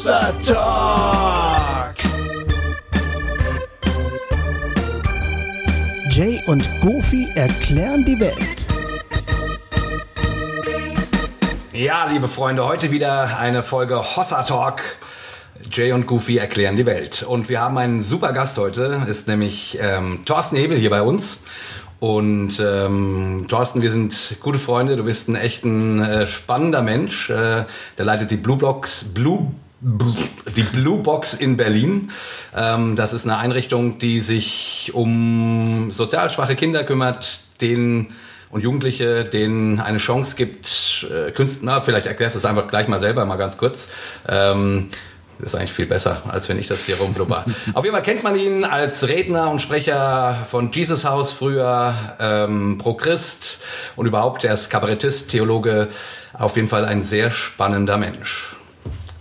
Hossa Talk. Jay und Goofy erklären die Welt. Ja, liebe Freunde, heute wieder eine Folge Hossa Talk. Jay und Goofy erklären die Welt. Und wir haben einen super Gast heute, ist nämlich ähm, Thorsten Hebel hier bei uns. Und ähm, Thorsten, wir sind gute Freunde. Du bist ein echt ein äh, spannender Mensch. Äh, der leitet die Blue Blocks, Blue die Blue Box in Berlin. Ähm, das ist eine Einrichtung, die sich um sozial schwache Kinder kümmert, denen und Jugendliche, denen eine Chance gibt, äh, Künstler, vielleicht erklärst du es einfach gleich mal selber mal ganz kurz, ähm, das ist eigentlich viel besser, als wenn ich das hier rumblubber. Auf jeden Fall kennt man ihn als Redner und Sprecher von Jesus House früher, ähm, Pro Christ und überhaupt, er ist Kabarettist, Theologe, auf jeden Fall ein sehr spannender Mensch.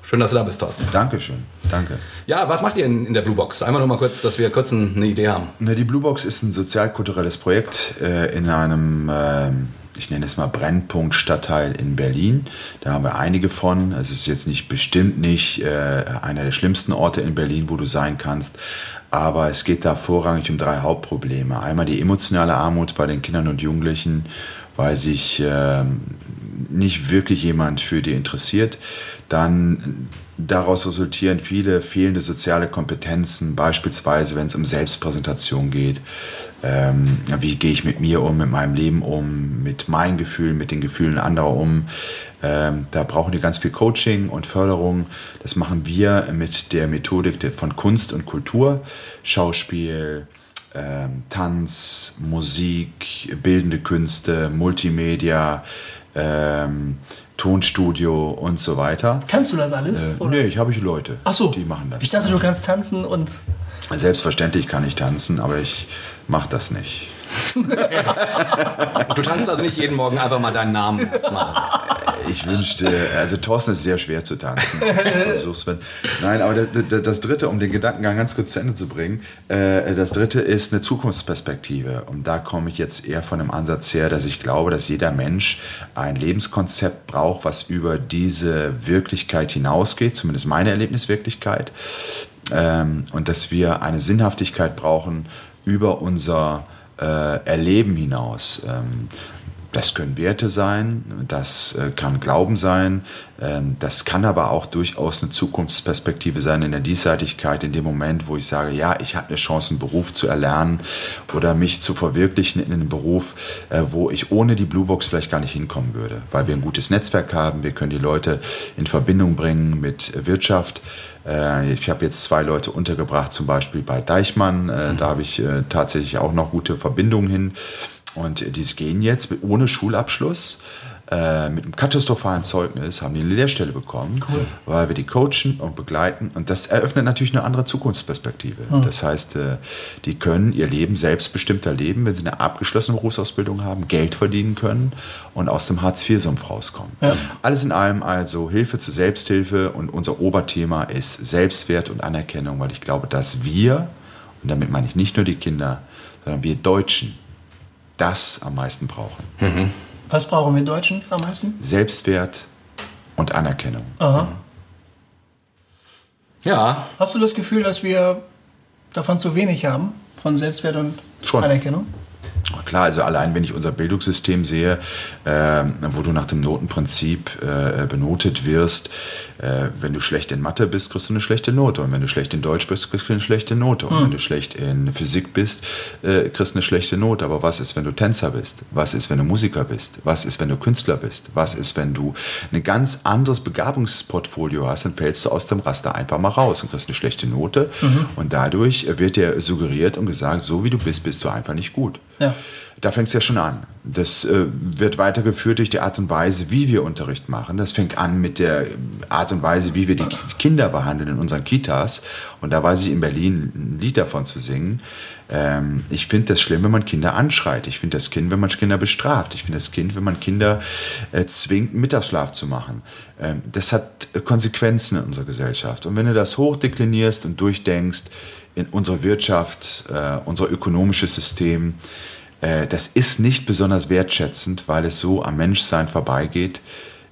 Schön, dass du da bist, Thorsten. Dankeschön, danke. Ja, was macht ihr in, in der Blue Box? Einmal noch mal kurz, dass wir kurz eine Idee haben. Na, die Blue Box ist ein sozialkulturelles Projekt äh, in einem... Äh, ich nenne es mal Brennpunkt Stadtteil in Berlin. Da haben wir einige von. Es ist jetzt nicht bestimmt nicht äh, einer der schlimmsten Orte in Berlin, wo du sein kannst. Aber es geht da vorrangig um drei Hauptprobleme. Einmal die emotionale Armut bei den Kindern und Jugendlichen, weil sich äh, nicht wirklich jemand für die interessiert. Dann daraus resultieren viele fehlende soziale Kompetenzen, beispielsweise wenn es um Selbstpräsentation geht. Ähm, wie gehe ich mit mir um, mit meinem Leben um, mit meinen Gefühlen, mit den Gefühlen anderer um. Ähm, da brauchen die ganz viel Coaching und Förderung. Das machen wir mit der Methodik von Kunst und Kultur, Schauspiel, ähm, Tanz, Musik, bildende Künste, Multimedia, ähm, Tonstudio und so weiter. Kannst du das alles? Äh, nee, ich habe ich Leute, Ach so. die machen das. Ich dachte, du kannst tanzen und. Selbstverständlich kann ich tanzen, aber ich mache das nicht. Du tanzt also nicht jeden Morgen einfach mal deinen Namen erstmal. Ich wünschte, also Thorsten ist sehr schwer zu tanzen. Versuch's, wenn. Nein, aber das, das, Dritte, um den Gedankengang ganz kurz zu Ende zu bringen, äh, das Dritte ist eine Zukunftsperspektive. Und da komme ich jetzt eher von dem Ansatz her, dass ich glaube, dass jeder Mensch ein Lebenskonzept braucht, was über diese Wirklichkeit hinausgeht, zumindest meine Erlebniswirklichkeit. Ähm, und dass wir eine Sinnhaftigkeit brauchen über unser äh, Erleben hinaus. Das können Werte sein, das äh, kann Glauben sein, ähm, das kann aber auch durchaus eine Zukunftsperspektive sein in der Diesseitigkeit, in dem Moment, wo ich sage, ja, ich habe eine Chance, einen Beruf zu erlernen oder mich zu verwirklichen in einem Beruf, äh, wo ich ohne die Bluebox vielleicht gar nicht hinkommen würde, weil wir ein gutes Netzwerk haben, wir können die Leute in Verbindung bringen mit Wirtschaft. Äh, ich habe jetzt zwei Leute untergebracht, zum Beispiel bei Deichmann, mhm. da habe ich tatsächlich auch noch gute Verbindungen hin. Und die gehen jetzt ohne Schulabschluss, äh, mit einem katastrophalen Zeugnis, haben die eine Lehrstelle bekommen, cool. weil wir die coachen und begleiten. Und das eröffnet natürlich eine andere Zukunftsperspektive. Hm. Das heißt, äh, die können ihr Leben selbstbestimmter leben, wenn sie eine abgeschlossene Berufsausbildung haben, Geld verdienen können und aus dem Hartz-IV-Sumpf rauskommen. Ja. Alles in allem also Hilfe zur Selbsthilfe und unser Oberthema ist Selbstwert und Anerkennung, weil ich glaube, dass wir, und damit meine ich nicht nur die Kinder, sondern wir Deutschen, das am meisten brauchen. Mhm. Was brauchen wir Deutschen am meisten? Selbstwert und Anerkennung. Aha. Ja. Hast du das Gefühl, dass wir davon zu wenig haben? Von Selbstwert und Schon. Anerkennung? Klar, also allein wenn ich unser Bildungssystem sehe, äh, wo du nach dem Notenprinzip äh, benotet wirst, äh, wenn du schlecht in Mathe bist, kriegst du eine schlechte Note. Und wenn du schlecht in Deutsch bist, kriegst du eine schlechte Note. Und mhm. wenn du schlecht in Physik bist, äh, kriegst du eine schlechte Note. Aber was ist, wenn du Tänzer bist? Was ist, wenn du Musiker bist? Was ist, wenn du Künstler bist? Was ist, wenn du ein ganz anderes Begabungsportfolio hast? Dann fällst du aus dem Raster einfach mal raus und kriegst eine schlechte Note. Mhm. Und dadurch wird dir suggeriert und gesagt, so wie du bist, bist du einfach nicht gut. Ja. Da fängt es ja schon an. Das äh, wird weitergeführt durch die Art und Weise, wie wir Unterricht machen. Das fängt an mit der Art und Weise, wie wir die Kinder behandeln in unseren Kitas. Und da weiß ich in Berlin ein Lied davon zu singen. Ähm, ich finde das schlimm, wenn man Kinder anschreit. Ich finde das Kind, wenn man Kinder bestraft. Ich finde das Kind, wenn man Kinder äh, zwingt, Mittagsschlaf zu machen. Ähm, das hat Konsequenzen in unserer Gesellschaft. Und wenn du das hochdeklinierst und durchdenkst, in unserer Wirtschaft, äh, unser ökonomisches System, äh, das ist nicht besonders wertschätzend, weil es so am Menschsein vorbeigeht.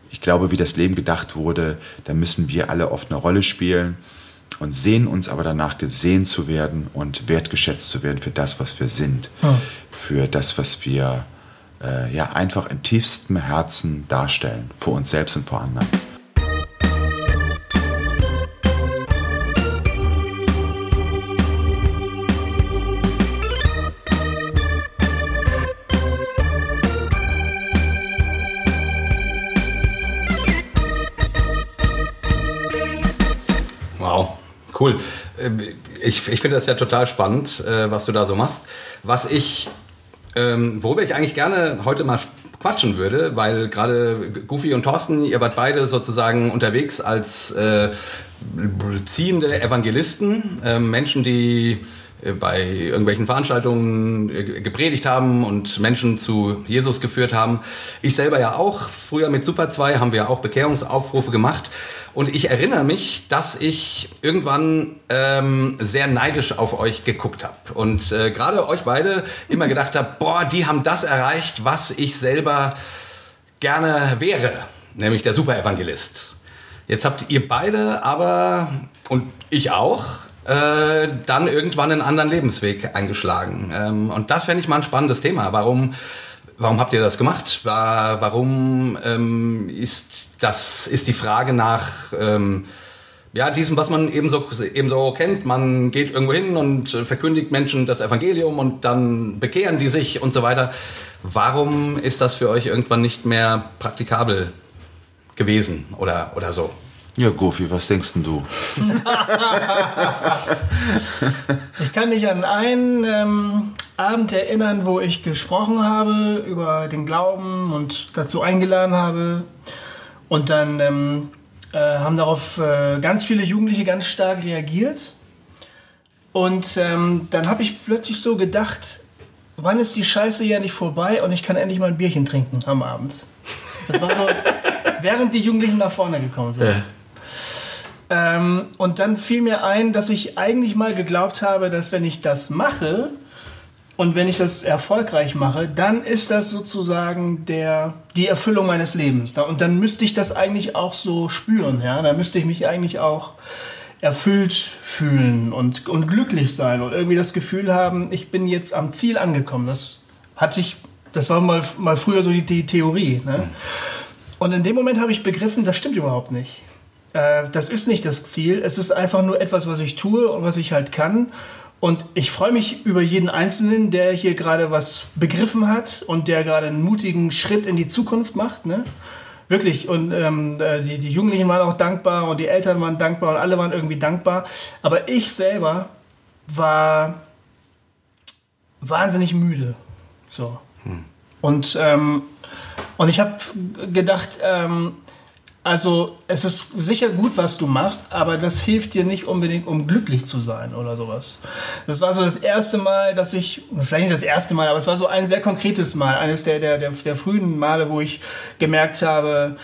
ich glaube, wie das Leben gedacht wurde, da müssen wir alle oft eine Rolle spielen und sehen uns aber danach gesehen zu werden und wertgeschätzt zu werden für das, was wir sind, hm. für das, was wir äh, ja einfach im tiefsten Herzen darstellen, vor uns selbst und vor anderen. Cool. Ähm, ich, ich finde das ja total spannend, äh, was du da so machst. Was ich, ähm, worüber ich eigentlich gerne heute mal quatschen würde, weil gerade Goofy und Thorsten, ihr wart beide sozusagen unterwegs als äh, ziehende Evangelisten, äh, Menschen, die bei irgendwelchen Veranstaltungen äh, gepredigt haben und Menschen zu Jesus geführt haben. Ich selber ja auch. Früher mit Super 2 haben wir auch Bekehrungsaufrufe gemacht. Und ich erinnere mich, dass ich irgendwann ähm, sehr neidisch auf euch geguckt habe. Und äh, gerade euch beide immer gedacht habe, boah, die haben das erreicht, was ich selber gerne wäre. Nämlich der Superevangelist. Jetzt habt ihr beide aber, und ich auch, äh, dann irgendwann einen anderen Lebensweg eingeschlagen. Ähm, und das fände ich mal ein spannendes Thema. Warum, warum habt ihr das gemacht? War, warum ähm, ist das ist die Frage nach ähm, ja, diesem, was man eben so, eben so kennt. Man geht irgendwo hin und verkündigt Menschen das Evangelium und dann bekehren die sich und so weiter. Warum ist das für euch irgendwann nicht mehr praktikabel gewesen oder, oder so? Ja, Gofi, was denkst denn du? ich kann mich an einen ähm, Abend erinnern, wo ich gesprochen habe über den Glauben und dazu eingeladen habe. Und dann ähm, äh, haben darauf äh, ganz viele Jugendliche ganz stark reagiert. Und ähm, dann habe ich plötzlich so gedacht, wann ist die Scheiße ja nicht vorbei und ich kann endlich mal ein Bierchen trinken am Abend. Das war so, während die Jugendlichen nach vorne gekommen sind. Ja. Ähm, und dann fiel mir ein, dass ich eigentlich mal geglaubt habe, dass wenn ich das mache und wenn ich das erfolgreich mache, dann ist das sozusagen der, die Erfüllung meines Lebens. Und dann müsste ich das eigentlich auch so spüren. Ja? Dann müsste ich mich eigentlich auch erfüllt fühlen und, und glücklich sein und irgendwie das Gefühl haben, ich bin jetzt am Ziel angekommen. Das hatte ich, das war mal, mal früher so die, die Theorie. Ne? Und in dem Moment habe ich begriffen, das stimmt überhaupt nicht. Äh, das ist nicht das Ziel. Es ist einfach nur etwas, was ich tue und was ich halt kann. Und ich freue mich über jeden Einzelnen, der hier gerade was begriffen hat und der gerade einen mutigen Schritt in die Zukunft macht. Ne? Wirklich. Und ähm, äh, die, die Jugendlichen waren auch dankbar und die Eltern waren dankbar und alle waren irgendwie dankbar. Aber ich selber war wahnsinnig müde. So. Hm. Und, ähm, und ich habe gedacht, ähm, also es ist sicher gut, was du machst, aber das hilft dir nicht unbedingt, um glücklich zu sein oder sowas. Das war so das erste Mal, dass ich, vielleicht nicht das erste Mal, aber es war so ein sehr konkretes Mal, eines der, der, der, der frühen Male, wo ich gemerkt habe,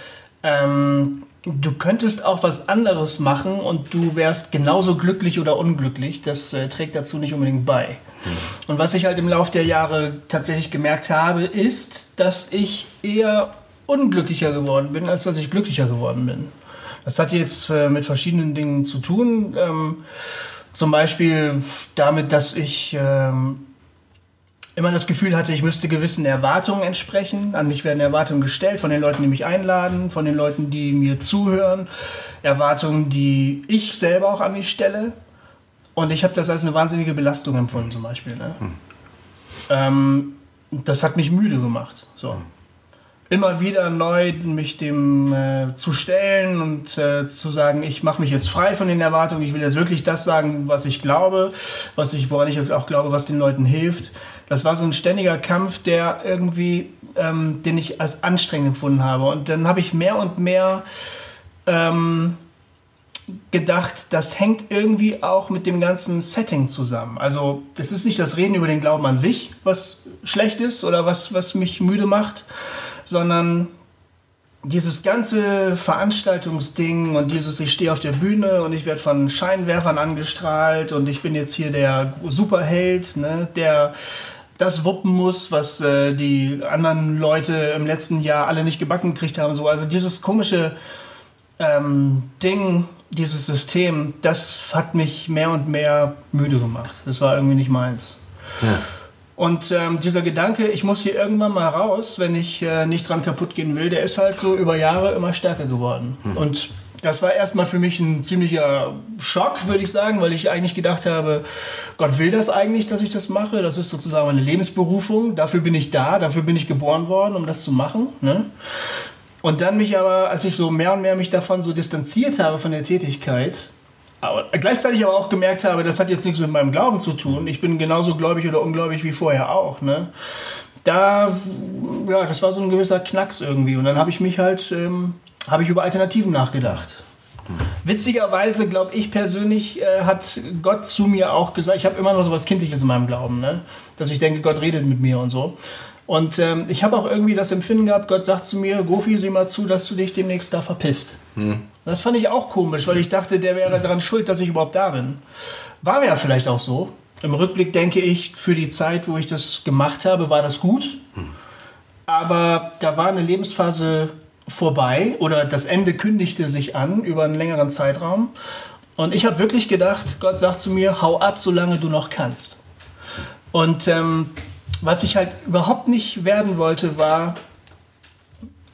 ähm, du könntest auch was anderes machen und du wärst genauso glücklich oder unglücklich. Das äh, trägt dazu nicht unbedingt bei. Und was ich halt im Laufe der Jahre tatsächlich gemerkt habe, ist, dass ich eher unglücklicher geworden bin, als dass ich glücklicher geworden bin. Das hat jetzt äh, mit verschiedenen Dingen zu tun. Ähm, zum Beispiel damit, dass ich ähm, immer das Gefühl hatte, ich müsste gewissen Erwartungen entsprechen. An mich werden Erwartungen gestellt von den Leuten, die mich einladen, von den Leuten, die mir zuhören. Erwartungen, die ich selber auch an mich stelle. Und ich habe das als eine wahnsinnige Belastung empfunden, zum Beispiel. Ne? Hm. Ähm, das hat mich müde gemacht. So. Immer wieder neu mich dem äh, zu stellen und äh, zu sagen, ich mache mich jetzt frei von den Erwartungen, ich will jetzt wirklich das sagen, was ich glaube, was ich, woran ich auch glaube, was den Leuten hilft. Das war so ein ständiger Kampf, der irgendwie, ähm, den ich als anstrengend empfunden habe. Und dann habe ich mehr und mehr ähm, gedacht, das hängt irgendwie auch mit dem ganzen Setting zusammen. Also das ist nicht das Reden über den Glauben an sich, was schlecht ist oder was, was mich müde macht, sondern dieses ganze Veranstaltungsding und dieses, ich stehe auf der Bühne und ich werde von Scheinwerfern angestrahlt und ich bin jetzt hier der Superheld, ne, der das wuppen muss, was äh, die anderen Leute im letzten Jahr alle nicht gebacken gekriegt haben. So. Also dieses komische ähm, Ding, dieses System, das hat mich mehr und mehr müde gemacht. Das war irgendwie nicht meins. Ja. Und ähm, dieser Gedanke, ich muss hier irgendwann mal raus, wenn ich äh, nicht dran kaputt gehen will, der ist halt so über Jahre immer stärker geworden. Mhm. Und das war erstmal für mich ein ziemlicher Schock, würde ich sagen, weil ich eigentlich gedacht habe, Gott will das eigentlich, dass ich das mache. Das ist sozusagen meine Lebensberufung. Dafür bin ich da, dafür bin ich geboren worden, um das zu machen. Ne? Und dann mich aber, als ich so mehr und mehr mich davon so distanziert habe von der Tätigkeit, aber gleichzeitig aber auch gemerkt habe, das hat jetzt nichts mit meinem Glauben zu tun. Ich bin genauso gläubig oder ungläubig wie vorher auch. Ne? Da, ja, das war so ein gewisser Knacks irgendwie. Und dann habe ich mich halt, ähm, habe ich über Alternativen nachgedacht. Witzigerweise glaube ich persönlich, äh, hat Gott zu mir auch gesagt, ich habe immer noch so was Kindliches in meinem Glauben, ne? dass ich denke, Gott redet mit mir und so. Und ähm, ich habe auch irgendwie das Empfinden gehabt, Gott sagt zu mir, Gofi, sieh mal zu, dass du dich demnächst da verpisst. Hm. Das fand ich auch komisch, weil ich dachte, der wäre daran schuld, dass ich überhaupt da bin. War ja vielleicht auch so. Im Rückblick denke ich, für die Zeit, wo ich das gemacht habe, war das gut. Aber da war eine Lebensphase vorbei oder das Ende kündigte sich an über einen längeren Zeitraum. Und ich habe wirklich gedacht, Gott sagt zu mir, hau ab, solange du noch kannst. Und ähm, was ich halt überhaupt nicht werden wollte, war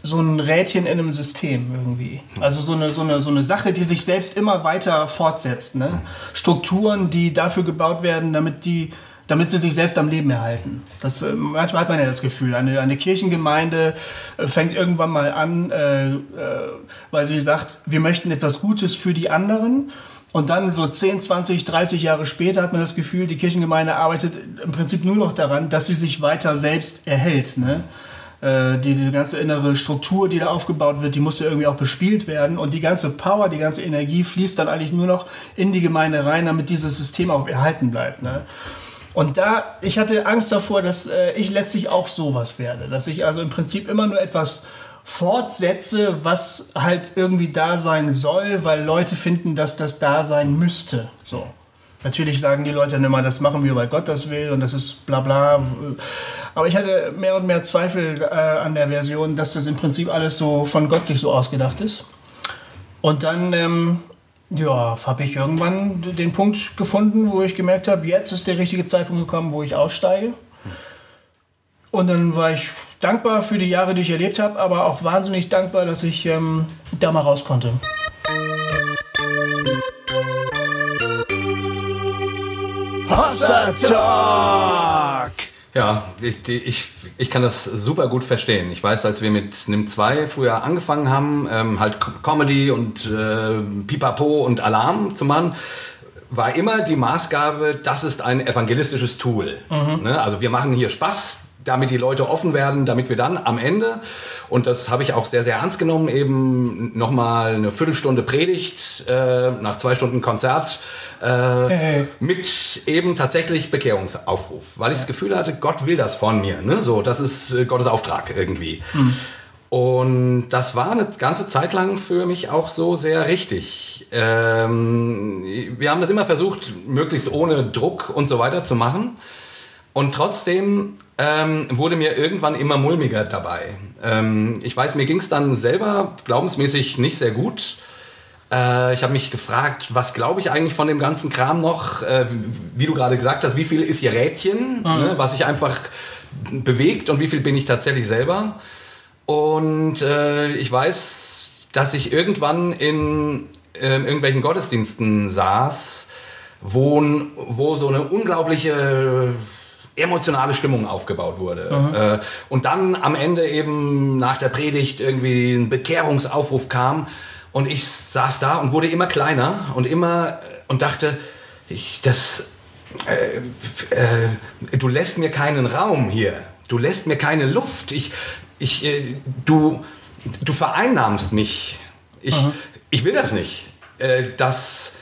so ein Rädchen in einem System irgendwie. Also so eine, so eine, so eine Sache, die sich selbst immer weiter fortsetzt. Ne? Strukturen, die dafür gebaut werden, damit die damit sie sich selbst am Leben erhalten. Das, manchmal hat man ja das Gefühl, eine, eine Kirchengemeinde äh, fängt irgendwann mal an, äh, äh, weil sie sagt, wir möchten etwas Gutes für die anderen und dann so 10, 20, 30 Jahre später hat man das Gefühl, die Kirchengemeinde arbeitet im Prinzip nur noch daran, dass sie sich weiter selbst erhält. Ne? Äh, die, die ganze innere Struktur, die da aufgebaut wird, die muss ja irgendwie auch bespielt werden. Und die ganze Power, die ganze Energie fließt dann eigentlich nur noch in die Gemeinde rein, damit dieses System auch erhalten bleibt. Ne? Und da, ich hatte Angst davor, dass äh, ich letztlich auch sowas werde. Dass ich also im Prinzip immer nur etwas fortsetze, was halt irgendwie da sein soll, weil Leute finden, dass das da sein müsste. So. Natürlich sagen die Leute dann immer, das machen wir, weil Gott das will und das ist bla bla. Aber ich hatte mehr und mehr Zweifel äh, an der Version, dass das im Prinzip alles so von Gott sich so ausgedacht ist. Und dann, ähm, ja, habe ich irgendwann den Punkt gefunden, wo ich gemerkt habe, jetzt ist der richtige Zeitpunkt gekommen, wo ich aussteige. Und dann war ich dankbar für die Jahre, die ich erlebt habe, aber auch wahnsinnig dankbar, dass ich ähm, da mal raus konnte. Hossa Talk! Ja, ich, ich, ich kann das super gut verstehen. Ich weiß, als wir mit NIM 2 früher angefangen haben, ähm, halt Comedy und äh, Pipapo und Alarm zu machen, war immer die Maßgabe, das ist ein evangelistisches Tool. Mhm. Ne? Also wir machen hier Spaß, damit die Leute offen werden, damit wir dann am Ende, und das habe ich auch sehr, sehr ernst genommen, eben nochmal eine Viertelstunde Predigt äh, nach zwei Stunden Konzert äh, hey. mit eben tatsächlich Bekehrungsaufruf, weil ich das Gefühl hatte, Gott will das von mir. Ne? So, das ist äh, Gottes Auftrag irgendwie. Mhm. Und das war eine ganze Zeit lang für mich auch so sehr richtig. Ähm, wir haben das immer versucht, möglichst ohne Druck und so weiter zu machen. Und trotzdem ähm, wurde mir irgendwann immer mulmiger dabei. Ähm, ich weiß, mir ging es dann selber glaubensmäßig nicht sehr gut. Äh, ich habe mich gefragt, was glaube ich eigentlich von dem ganzen Kram noch? Äh, wie du gerade gesagt hast, wie viel ist ihr Rädchen, mhm. ne, was sich einfach bewegt und wie viel bin ich tatsächlich selber? Und äh, ich weiß, dass ich irgendwann in ähm, irgendwelchen Gottesdiensten saß, wo, wo so eine unglaubliche emotionale Stimmung aufgebaut wurde. Äh, und dann am Ende eben nach der Predigt irgendwie ein Bekehrungsaufruf kam und ich saß da und wurde immer kleiner und immer und dachte, ich, das, äh, äh, du lässt mir keinen Raum hier. Du lässt mir keine Luft. Ich, ich, äh, du, du vereinnahmst mich. Ich, ich will das nicht. Äh, das,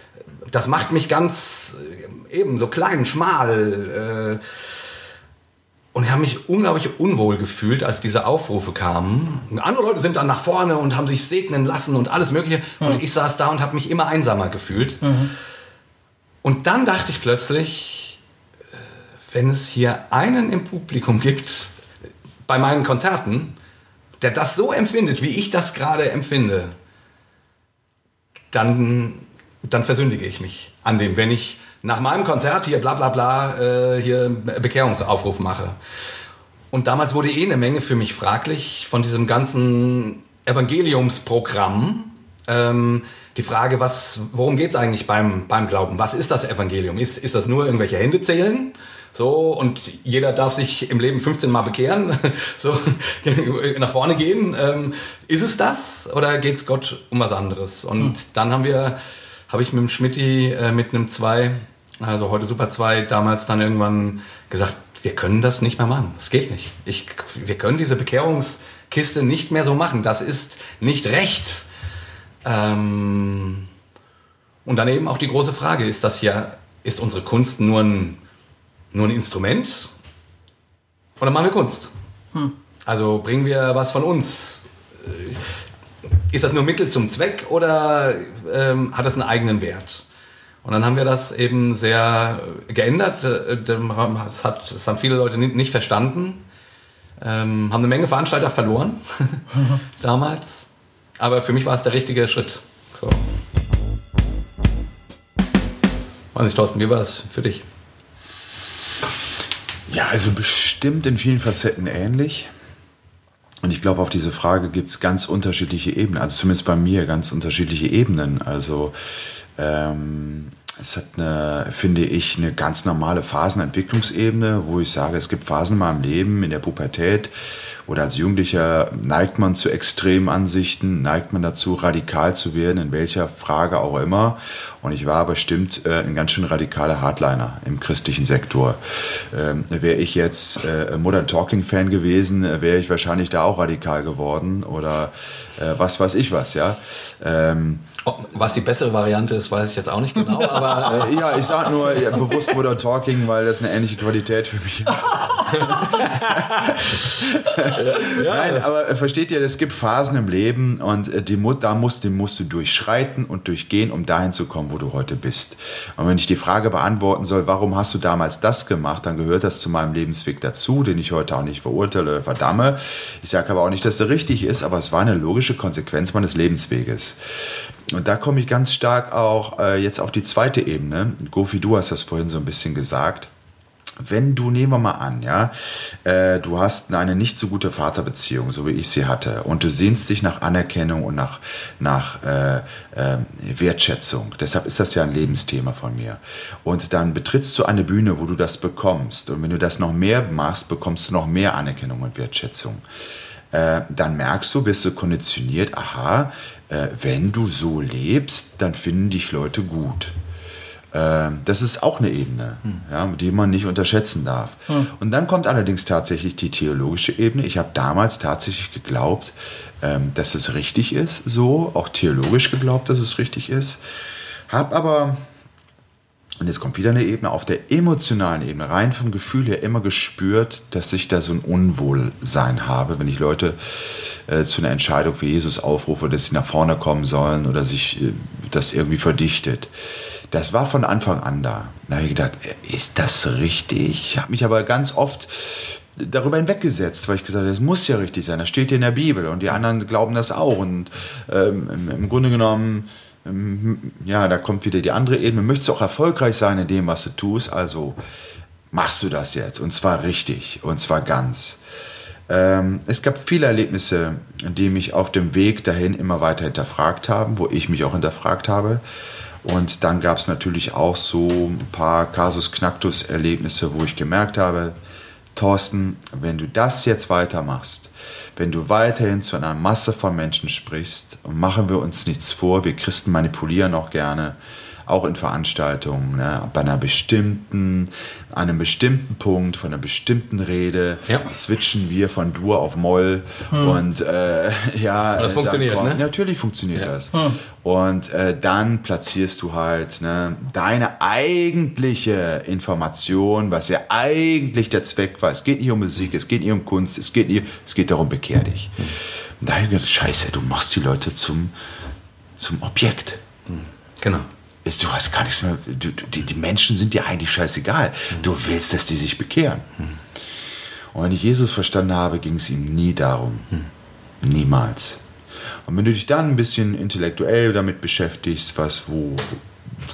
das macht mich ganz äh, eben so klein, schmal. Und ich habe mich unglaublich unwohl gefühlt, als diese Aufrufe kamen. Und andere Leute sind dann nach vorne und haben sich segnen lassen und alles Mögliche. Mhm. Und ich saß da und habe mich immer einsamer gefühlt. Mhm. Und dann dachte ich plötzlich, äh, wenn es hier einen im Publikum gibt, bei meinen Konzerten, der das so empfindet, wie ich das gerade empfinde, dann, dann versündige ich mich an dem, wenn ich nach meinem Konzert hier bla bla bla äh, hier Bekehrungsaufruf mache. Und damals wurde eh eine Menge für mich fraglich von diesem ganzen Evangeliumsprogramm. Ähm, die Frage, was, worum geht es eigentlich beim, beim Glauben? Was ist das Evangelium? Ist, ist das nur irgendwelche Hände zählen? So, und jeder darf sich im Leben 15 Mal bekehren, so nach vorne gehen. Ähm, ist es das oder geht es Gott um was anderes? Und mhm. dann haben wir, habe ich mit dem Schmidti, äh, mit einem 2, also heute Super 2, damals dann irgendwann gesagt, wir können das nicht mehr machen. Das geht nicht. Ich, wir können diese Bekehrungskiste nicht mehr so machen. Das ist nicht recht. Ähm, und dann eben auch die große Frage, ist das hier, ist unsere Kunst nur ein, nur ein Instrument oder machen wir Kunst? Hm. Also bringen wir was von uns? Ist das nur Mittel zum Zweck oder ähm, hat das einen eigenen Wert? Und dann haben wir das eben sehr geändert. Das, hat, das haben viele Leute nicht verstanden. Ähm, haben eine Menge Veranstalter verloren damals. Aber für mich war es der richtige Schritt. So. Weiß nicht, Thorsten, wie war das für dich? Ja, also bestimmt in vielen Facetten ähnlich. Und ich glaube, auf diese Frage gibt es ganz unterschiedliche Ebenen. Also zumindest bei mir ganz unterschiedliche Ebenen. Also ähm, es hat eine, finde ich, eine ganz normale Phasenentwicklungsebene, wo ich sage, es gibt Phasen in meinem Leben, in der Pubertät oder als Jugendlicher neigt man zu extremen Ansichten, neigt man dazu, radikal zu werden, in welcher Frage auch immer. Und ich war bestimmt äh, ein ganz schön radikaler Hardliner im christlichen Sektor. Ähm, wäre ich jetzt äh, Modern Talking Fan gewesen, wäre ich wahrscheinlich da auch radikal geworden oder äh, was weiß ich was, ja. Ähm, was die bessere Variante ist, weiß ich jetzt auch nicht genau, aber. Äh, ja, ich sage nur ja, bewusst Modern Talking, weil das eine ähnliche Qualität für mich hat. ja. Nein, aber äh, versteht ihr, es gibt Phasen im Leben und äh, die, da musst, die musst du durchschreiten und durchgehen, um dahin zu kommen, wo du heute bist. Und wenn ich die Frage beantworten soll, warum hast du damals das gemacht, dann gehört das zu meinem Lebensweg dazu, den ich heute auch nicht verurteile oder verdamme. Ich sage aber auch nicht, dass der richtig ist, aber es war eine logische Konsequenz meines Lebensweges. Und da komme ich ganz stark auch äh, jetzt auf die zweite Ebene. Gofi, du hast das vorhin so ein bisschen gesagt. Wenn du, nehmen wir mal an, ja, äh, du hast eine nicht so gute Vaterbeziehung, so wie ich sie hatte, und du sehnst dich nach Anerkennung und nach, nach äh, äh, Wertschätzung. Deshalb ist das ja ein Lebensthema von mir. Und dann betrittst du eine Bühne, wo du das bekommst. Und wenn du das noch mehr machst, bekommst du noch mehr Anerkennung und Wertschätzung. Äh, dann merkst du, bist du konditioniert, aha, äh, wenn du so lebst, dann finden dich Leute gut. Äh, das ist auch eine Ebene, hm. ja, die man nicht unterschätzen darf. Hm. Und dann kommt allerdings tatsächlich die theologische Ebene. Ich habe damals tatsächlich geglaubt, ähm, dass es richtig ist, so, auch theologisch geglaubt, dass es richtig ist. Habe aber und jetzt kommt wieder eine Ebene, auf der emotionalen Ebene, rein vom Gefühl her immer gespürt, dass ich da so ein Unwohlsein habe, wenn ich Leute äh, zu einer Entscheidung für Jesus aufrufe, dass sie nach vorne kommen sollen oder sich äh, das irgendwie verdichtet. Das war von Anfang an da. Da habe ich gedacht, äh, ist das richtig? Ich habe mich aber ganz oft darüber hinweggesetzt, weil ich gesagt habe, das muss ja richtig sein, das steht in der Bibel und die anderen glauben das auch. Und ähm, im Grunde genommen, ja, da kommt wieder die andere Ebene. Möchtest du auch erfolgreich sein in dem, was du tust, also machst du das jetzt und zwar richtig und zwar ganz. Ähm, es gab viele Erlebnisse, die mich auf dem Weg dahin immer weiter hinterfragt haben, wo ich mich auch hinterfragt habe. Und dann gab es natürlich auch so ein paar Kasus Knacktus-Erlebnisse, wo ich gemerkt habe, Thorsten, wenn du das jetzt weitermachst, wenn du weiterhin zu einer Masse von Menschen sprichst, machen wir uns nichts vor, wir Christen manipulieren auch gerne, auch in Veranstaltungen, ne, bei einer bestimmten, einem bestimmten Punkt, von einer bestimmten Rede, ja. switchen wir von Dur auf Moll hm. und äh, ja. Und das funktioniert, kommt, ne? Natürlich funktioniert ja. das. Hm. Und äh, dann platzierst du halt ne, deine eigentliche Information, was ja eigentlich der Zweck war. Es geht nicht um Musik, es geht nicht um Kunst, es geht, nicht, es geht darum, bekehr dich. Hm. Und da habe ich gedacht, scheiße, du machst die Leute zum, zum Objekt. Hm. Genau du hast gar nichts mehr, du, die, die Menschen sind dir eigentlich scheißegal. Du willst, dass die sich bekehren. Und wenn ich Jesus verstanden habe, ging es ihm nie darum. Niemals. Und wenn du dich dann ein bisschen intellektuell damit beschäftigst, was, wo,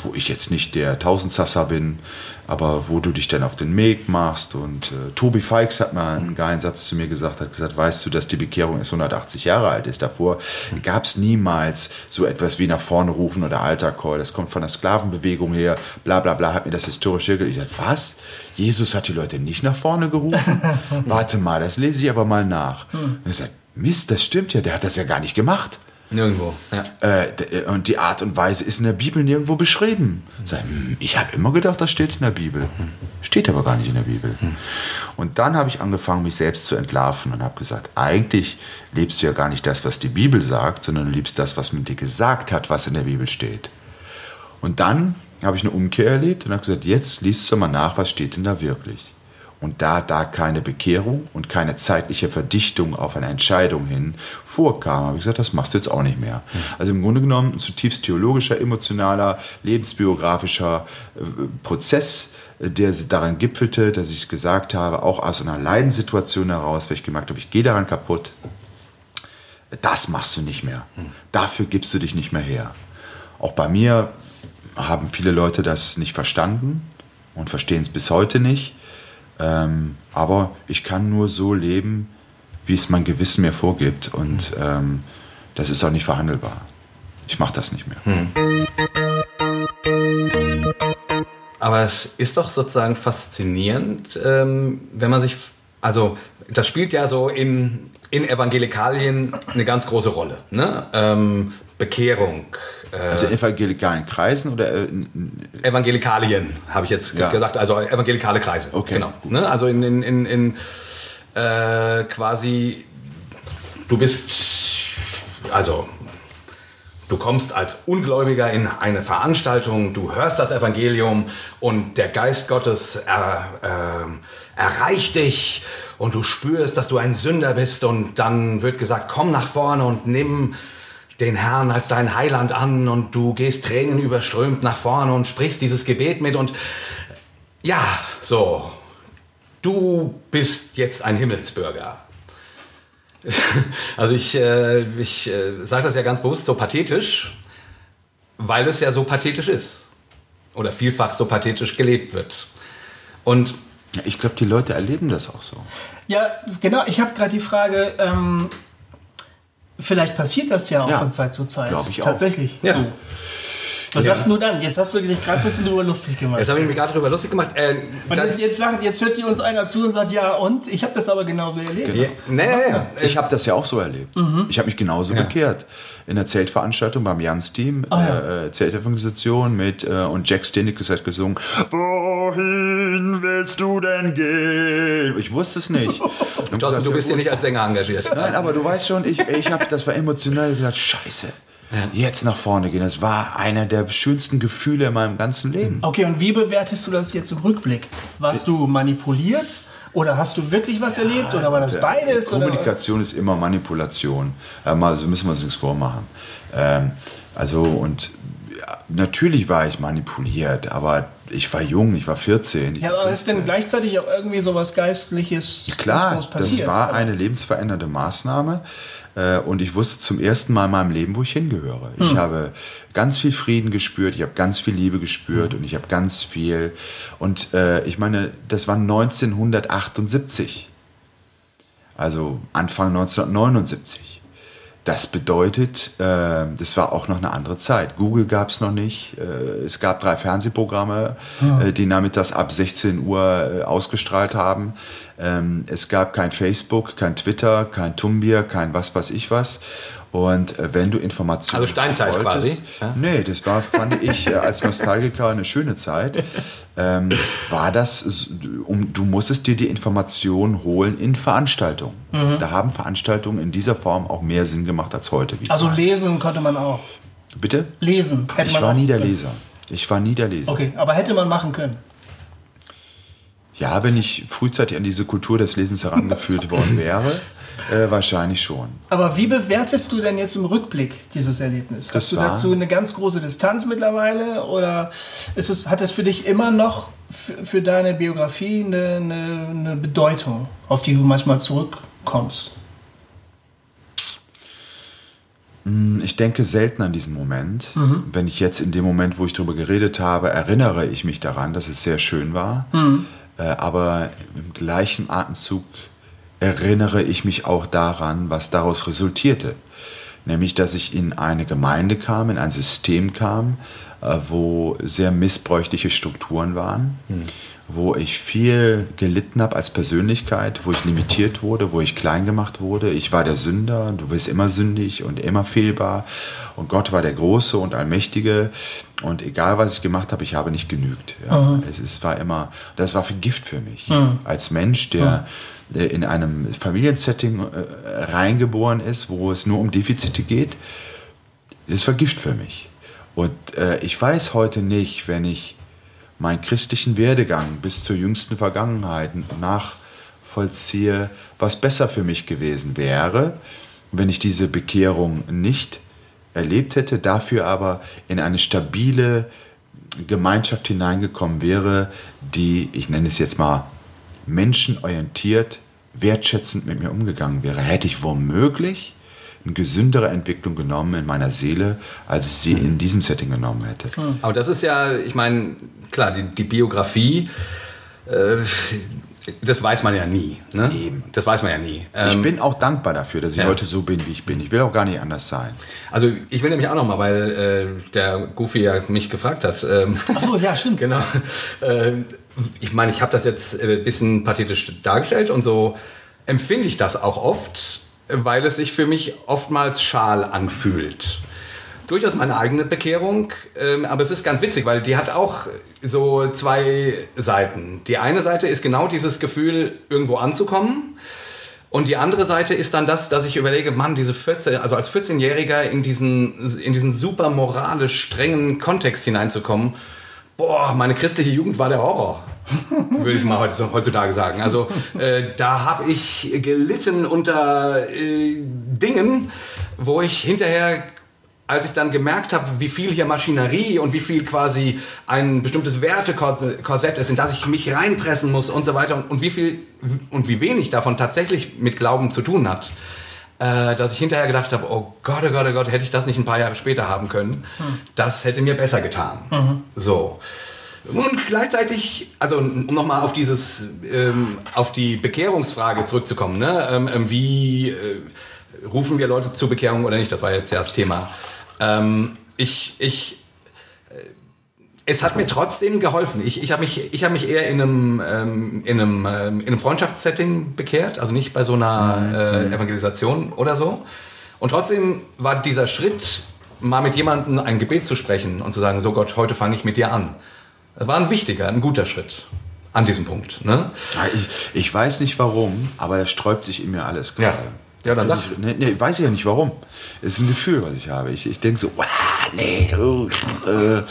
wo ich jetzt nicht der Tausendsasser bin, aber wo du dich dann auf den Weg machst. Und äh, Tobi Feix hat mal einen geilen Satz zu mir gesagt, hat gesagt, weißt du, dass die Bekehrung erst 180 Jahre alt ist. Davor gab es niemals so etwas wie nach vorne rufen oder Altercall. Das kommt von der Sklavenbewegung her, bla bla bla, hat mir das historisch gesagt. Ich sagte, was? Jesus hat die Leute nicht nach vorne gerufen? Warte mal, das lese ich aber mal nach. Und ich sagte, Mist, das stimmt ja, der hat das ja gar nicht gemacht. Nirgendwo. Ja. Äh, d- und die Art und Weise ist in der Bibel nirgendwo beschrieben. Sag, hm, ich habe immer gedacht, das steht in der Bibel. Steht aber gar nicht in der Bibel. Und dann habe ich angefangen, mich selbst zu entlarven und habe gesagt, eigentlich lebst du ja gar nicht das, was die Bibel sagt, sondern du liebst das, was man dir gesagt hat, was in der Bibel steht. Und dann habe ich eine Umkehr erlebt und habe gesagt, jetzt liest du mal nach, was steht denn da wirklich. Und da da keine Bekehrung und keine zeitliche Verdichtung auf eine Entscheidung hin vorkam, habe ich gesagt, das machst du jetzt auch nicht mehr. Also im Grunde genommen ein zutiefst theologischer, emotionaler, lebensbiografischer äh, Prozess, äh, der daran gipfelte, dass ich gesagt habe, auch aus einer Leidenssituation heraus, weil ich gemerkt habe, ich gehe daran kaputt, das machst du nicht mehr. Dafür gibst du dich nicht mehr her. Auch bei mir haben viele Leute das nicht verstanden und verstehen es bis heute nicht. Ähm, aber ich kann nur so leben, wie es mein Gewissen mir vorgibt. Und ähm, das ist auch nicht verhandelbar. Ich mache das nicht mehr. Aber es ist doch sozusagen faszinierend, ähm, wenn man sich, also das spielt ja so in, in Evangelikalien eine ganz große Rolle. Ne? Ähm, Bekehrung. Äh, Also in evangelikalen Kreisen oder äh, Evangelikalien, habe ich jetzt Ja. gesagt, also evangelikale Kreise. Okay, Genau. Ne? Also in, in, in, in äh, quasi, du bist, also du kommst als Ungläubiger in eine Veranstaltung, du hörst das Evangelium und der Geist Gottes er, ähm, erreicht dich und du spürst, dass du ein Sünder bist und dann wird gesagt, komm nach vorne und nimm den Herrn als dein Heiland an und du gehst Tränen überströmt nach vorne und sprichst dieses Gebet mit und ja, so, du bist jetzt ein Himmelsbürger. Also ich, äh, ich äh, sage das ja ganz bewusst so pathetisch, weil es ja so pathetisch ist. Oder vielfach so pathetisch gelebt wird. Und ja, ich glaube, die Leute erleben das auch so. Ja, genau. Ich habe gerade die Frage, ähm, vielleicht passiert das ja auch Ja, von Zeit zu Zeit. glaub ich auch. Tatsächlich. Ja. So. Was Ja. sagst du dann? Jetzt hast du dich gerade ein bisschen drüber lustig gemacht. jetzt habe ich mich gerade darüber lustig gemacht. Äh, und jetzt, jetzt, sagt, jetzt hört dir uns einer zu und sagt, ja, und? Ich habe das aber genauso erlebt. ja, nee, nee, nee. Ich habe das ja auch so erlebt. Ich habe mich genauso bekehrt. In der Zeltveranstaltung beim Jans-Team, Ah, ja. äh, äh, Zeltevangelisation mit, äh, und Jack Stenicus hat gesungen, Wohin willst du denn gehen? Ich wusste es nicht. Thorsten, gesagt, du bist ja, hier nicht als Sänger engagiert. Nein, aber du weißt schon, ich, ich habe, das war emotional ich hab gedacht, scheiße, jetzt nach vorne gehen. Das war einer der schönsten Gefühle in meinem ganzen Leben. Okay, und wie bewertest du das jetzt im Rückblick? Warst du manipuliert? Oder hast du wirklich was erlebt? Oder war das beides? Oder? Kommunikation ist immer Manipulation. Also müssen wir uns nichts vormachen. Ähm, also und ja, natürlich war ich manipuliert, aber ich war jung, ich war 14. Ich Ja, aber ist denn 15. gleichzeitig auch irgendwie sowas Geistliches Klar, das war eine lebensverändernde Maßnahme. Äh, Und ich wusste zum ersten Mal in meinem Leben, wo ich hingehöre. Hm. Ich habe ganz viel Frieden gespürt, ich habe ganz viel Liebe Hm. gespürt und ich habe ganz viel. Und äh, ich meine, das war 1978. Also Anfang 1979. Das bedeutet, äh, das war auch noch eine andere Zeit. Google gab es noch nicht. Äh, es gab drei Fernsehprogramme, äh, die nachmittags ab 16 Uhr äh, ausgestrahlt haben. Ähm, es gab kein Facebook, kein Twitter, kein Tumblr, kein was weiß ich was. Und äh, wenn du Informationen Also Steinzeit quasi, ja? Nee, das war, fand ich äh, als Nostalgiker eine schöne Zeit. Ähm, war das, um, du musstest dir die Informationen holen in Veranstaltungen. Mhm. Da haben Veranstaltungen in dieser Form auch mehr Sinn gemacht als heute. Wie Also meine. lesen konnte man auch. Bitte? Lesen hätte Ich man war auch nie der können. Leser. Ich war nie der Leser. Okay, aber hätte man machen können. Ja, wenn ich frühzeitig an diese Kultur des Lesens herangeführt worden wäre, Äh, wahrscheinlich schon. Aber wie bewertest du denn jetzt im Rückblick dieses Erlebnis? Das Hast du dazu eine ganz große Distanz mittlerweile oder ist es, hat es für dich immer noch für, für deine Biografie eine, eine, eine Bedeutung, auf die du manchmal zurückkommst? Ich denke selten an diesen Moment. Wenn ich jetzt in dem Moment, wo ich darüber geredet habe, erinnere ich mich daran, dass es sehr schön war. Äh, aber im gleichen Atemzug erinnere ich mich auch daran, was daraus resultierte. Nämlich, dass ich in eine Gemeinde kam, in ein System kam, äh, wo sehr missbräuchliche Strukturen waren, wo ich viel gelitten habe als Persönlichkeit, wo ich limitiert wurde, wo ich klein gemacht wurde. Ich war der Sünder, du bist immer sündig und immer fehlbar. Und Gott war der Große und Allmächtige. Und egal, was ich gemacht habe, ich habe nicht genügt. Ja. Es, es war immer, das war für Gift für mich. Als Mensch, der äh, in einem Familiensetting äh, reingeboren ist, wo es nur um Defizite geht, das war Gift für mich. Und äh, ich weiß heute nicht, wenn ich meinen christlichen Werdegang bis zur jüngsten Vergangenheit nachvollziehe, was besser für mich gewesen wäre, wenn ich diese Bekehrung nicht erlebt hätte, dafür aber in eine stabile Gemeinschaft hineingekommen wäre, die, ich nenne es jetzt mal, menschenorientiert, wertschätzend mit mir umgegangen wäre, hätte ich womöglich eine gesündere Entwicklung genommen in meiner Seele, als ich sie in diesem Setting genommen hätte. Aber das ist ja, ich meine, klar, die, die Biografie, äh, das weiß man ja nie. Ne? Eben. Das weiß man ja nie. Ich Ähm, bin auch dankbar dafür, dass ich ja. heute so bin, wie ich bin. Ich will auch gar nicht anders sein. Also ich will nämlich auch noch mal, weil äh, der Goofy ja mich gefragt hat. Ähm, Achso, ja, stimmt. genau. Ähm, ich meine, ich habe das jetzt äh, ein bisschen pathetisch dargestellt und so empfinde ich das auch oft, weil es sich für mich oftmals schal anfühlt. Durchaus meine eigene Bekehrung, ähm, aber es ist ganz witzig, weil die hat auch so zwei Seiten. Die eine Seite ist genau dieses Gefühl, irgendwo anzukommen. Und die andere Seite ist dann das, dass ich überlege, Mann, diese 14, also als 14-Jähriger in diesen, in diesen super moralisch strengen Kontext hineinzukommen, boah, meine christliche Jugend war der Horror. Würde ich mal heutzutage sagen. Also äh, da habe ich gelitten unter äh, Dingen, wo ich hinterher als ich dann gemerkt habe, wie viel hier Maschinerie und wie viel quasi ein bestimmtes Wertekorsett ist, in das ich mich reinpressen muss und so weiter und, und wie viel und wie wenig davon tatsächlich mit Glauben zu tun hat, äh, dass ich hinterher gedacht habe, oh Gott, oh Gott, oh Gott, hätte ich das nicht ein paar Jahre später haben können, das hätte mir besser getan. So. Und gleichzeitig, also um nochmal auf dieses, ähm, auf die Bekehrungsfrage zurückzukommen, ne? ähm, ähm, wie äh, rufen wir Leute zur Bekehrung oder nicht? Das war jetzt ja das Thema. Ähm, ich, ich, es hat mir trotzdem geholfen. Ich, ich habe mich, ich habe mich eher in einem, ähm, in einem, ähm, in einem Freundschaftssetting bekehrt, also nicht bei so einer äh, Evangelisation oder so. Und trotzdem war dieser Schritt, mal mit jemandem ein Gebet zu sprechen und zu sagen, so Gott, heute fange ich mit dir an. War ein wichtiger, ein guter Schritt an diesem Punkt. Ne? Ja, Ich, ich weiß nicht warum, aber da sträubt sich in mir alles gerade. Ja, dann sag. Ich, nee, nee, weiß ich ja nicht warum. Es ist ein Gefühl, was ich habe. Ich, ich denke so, wow, nee, oh, äh,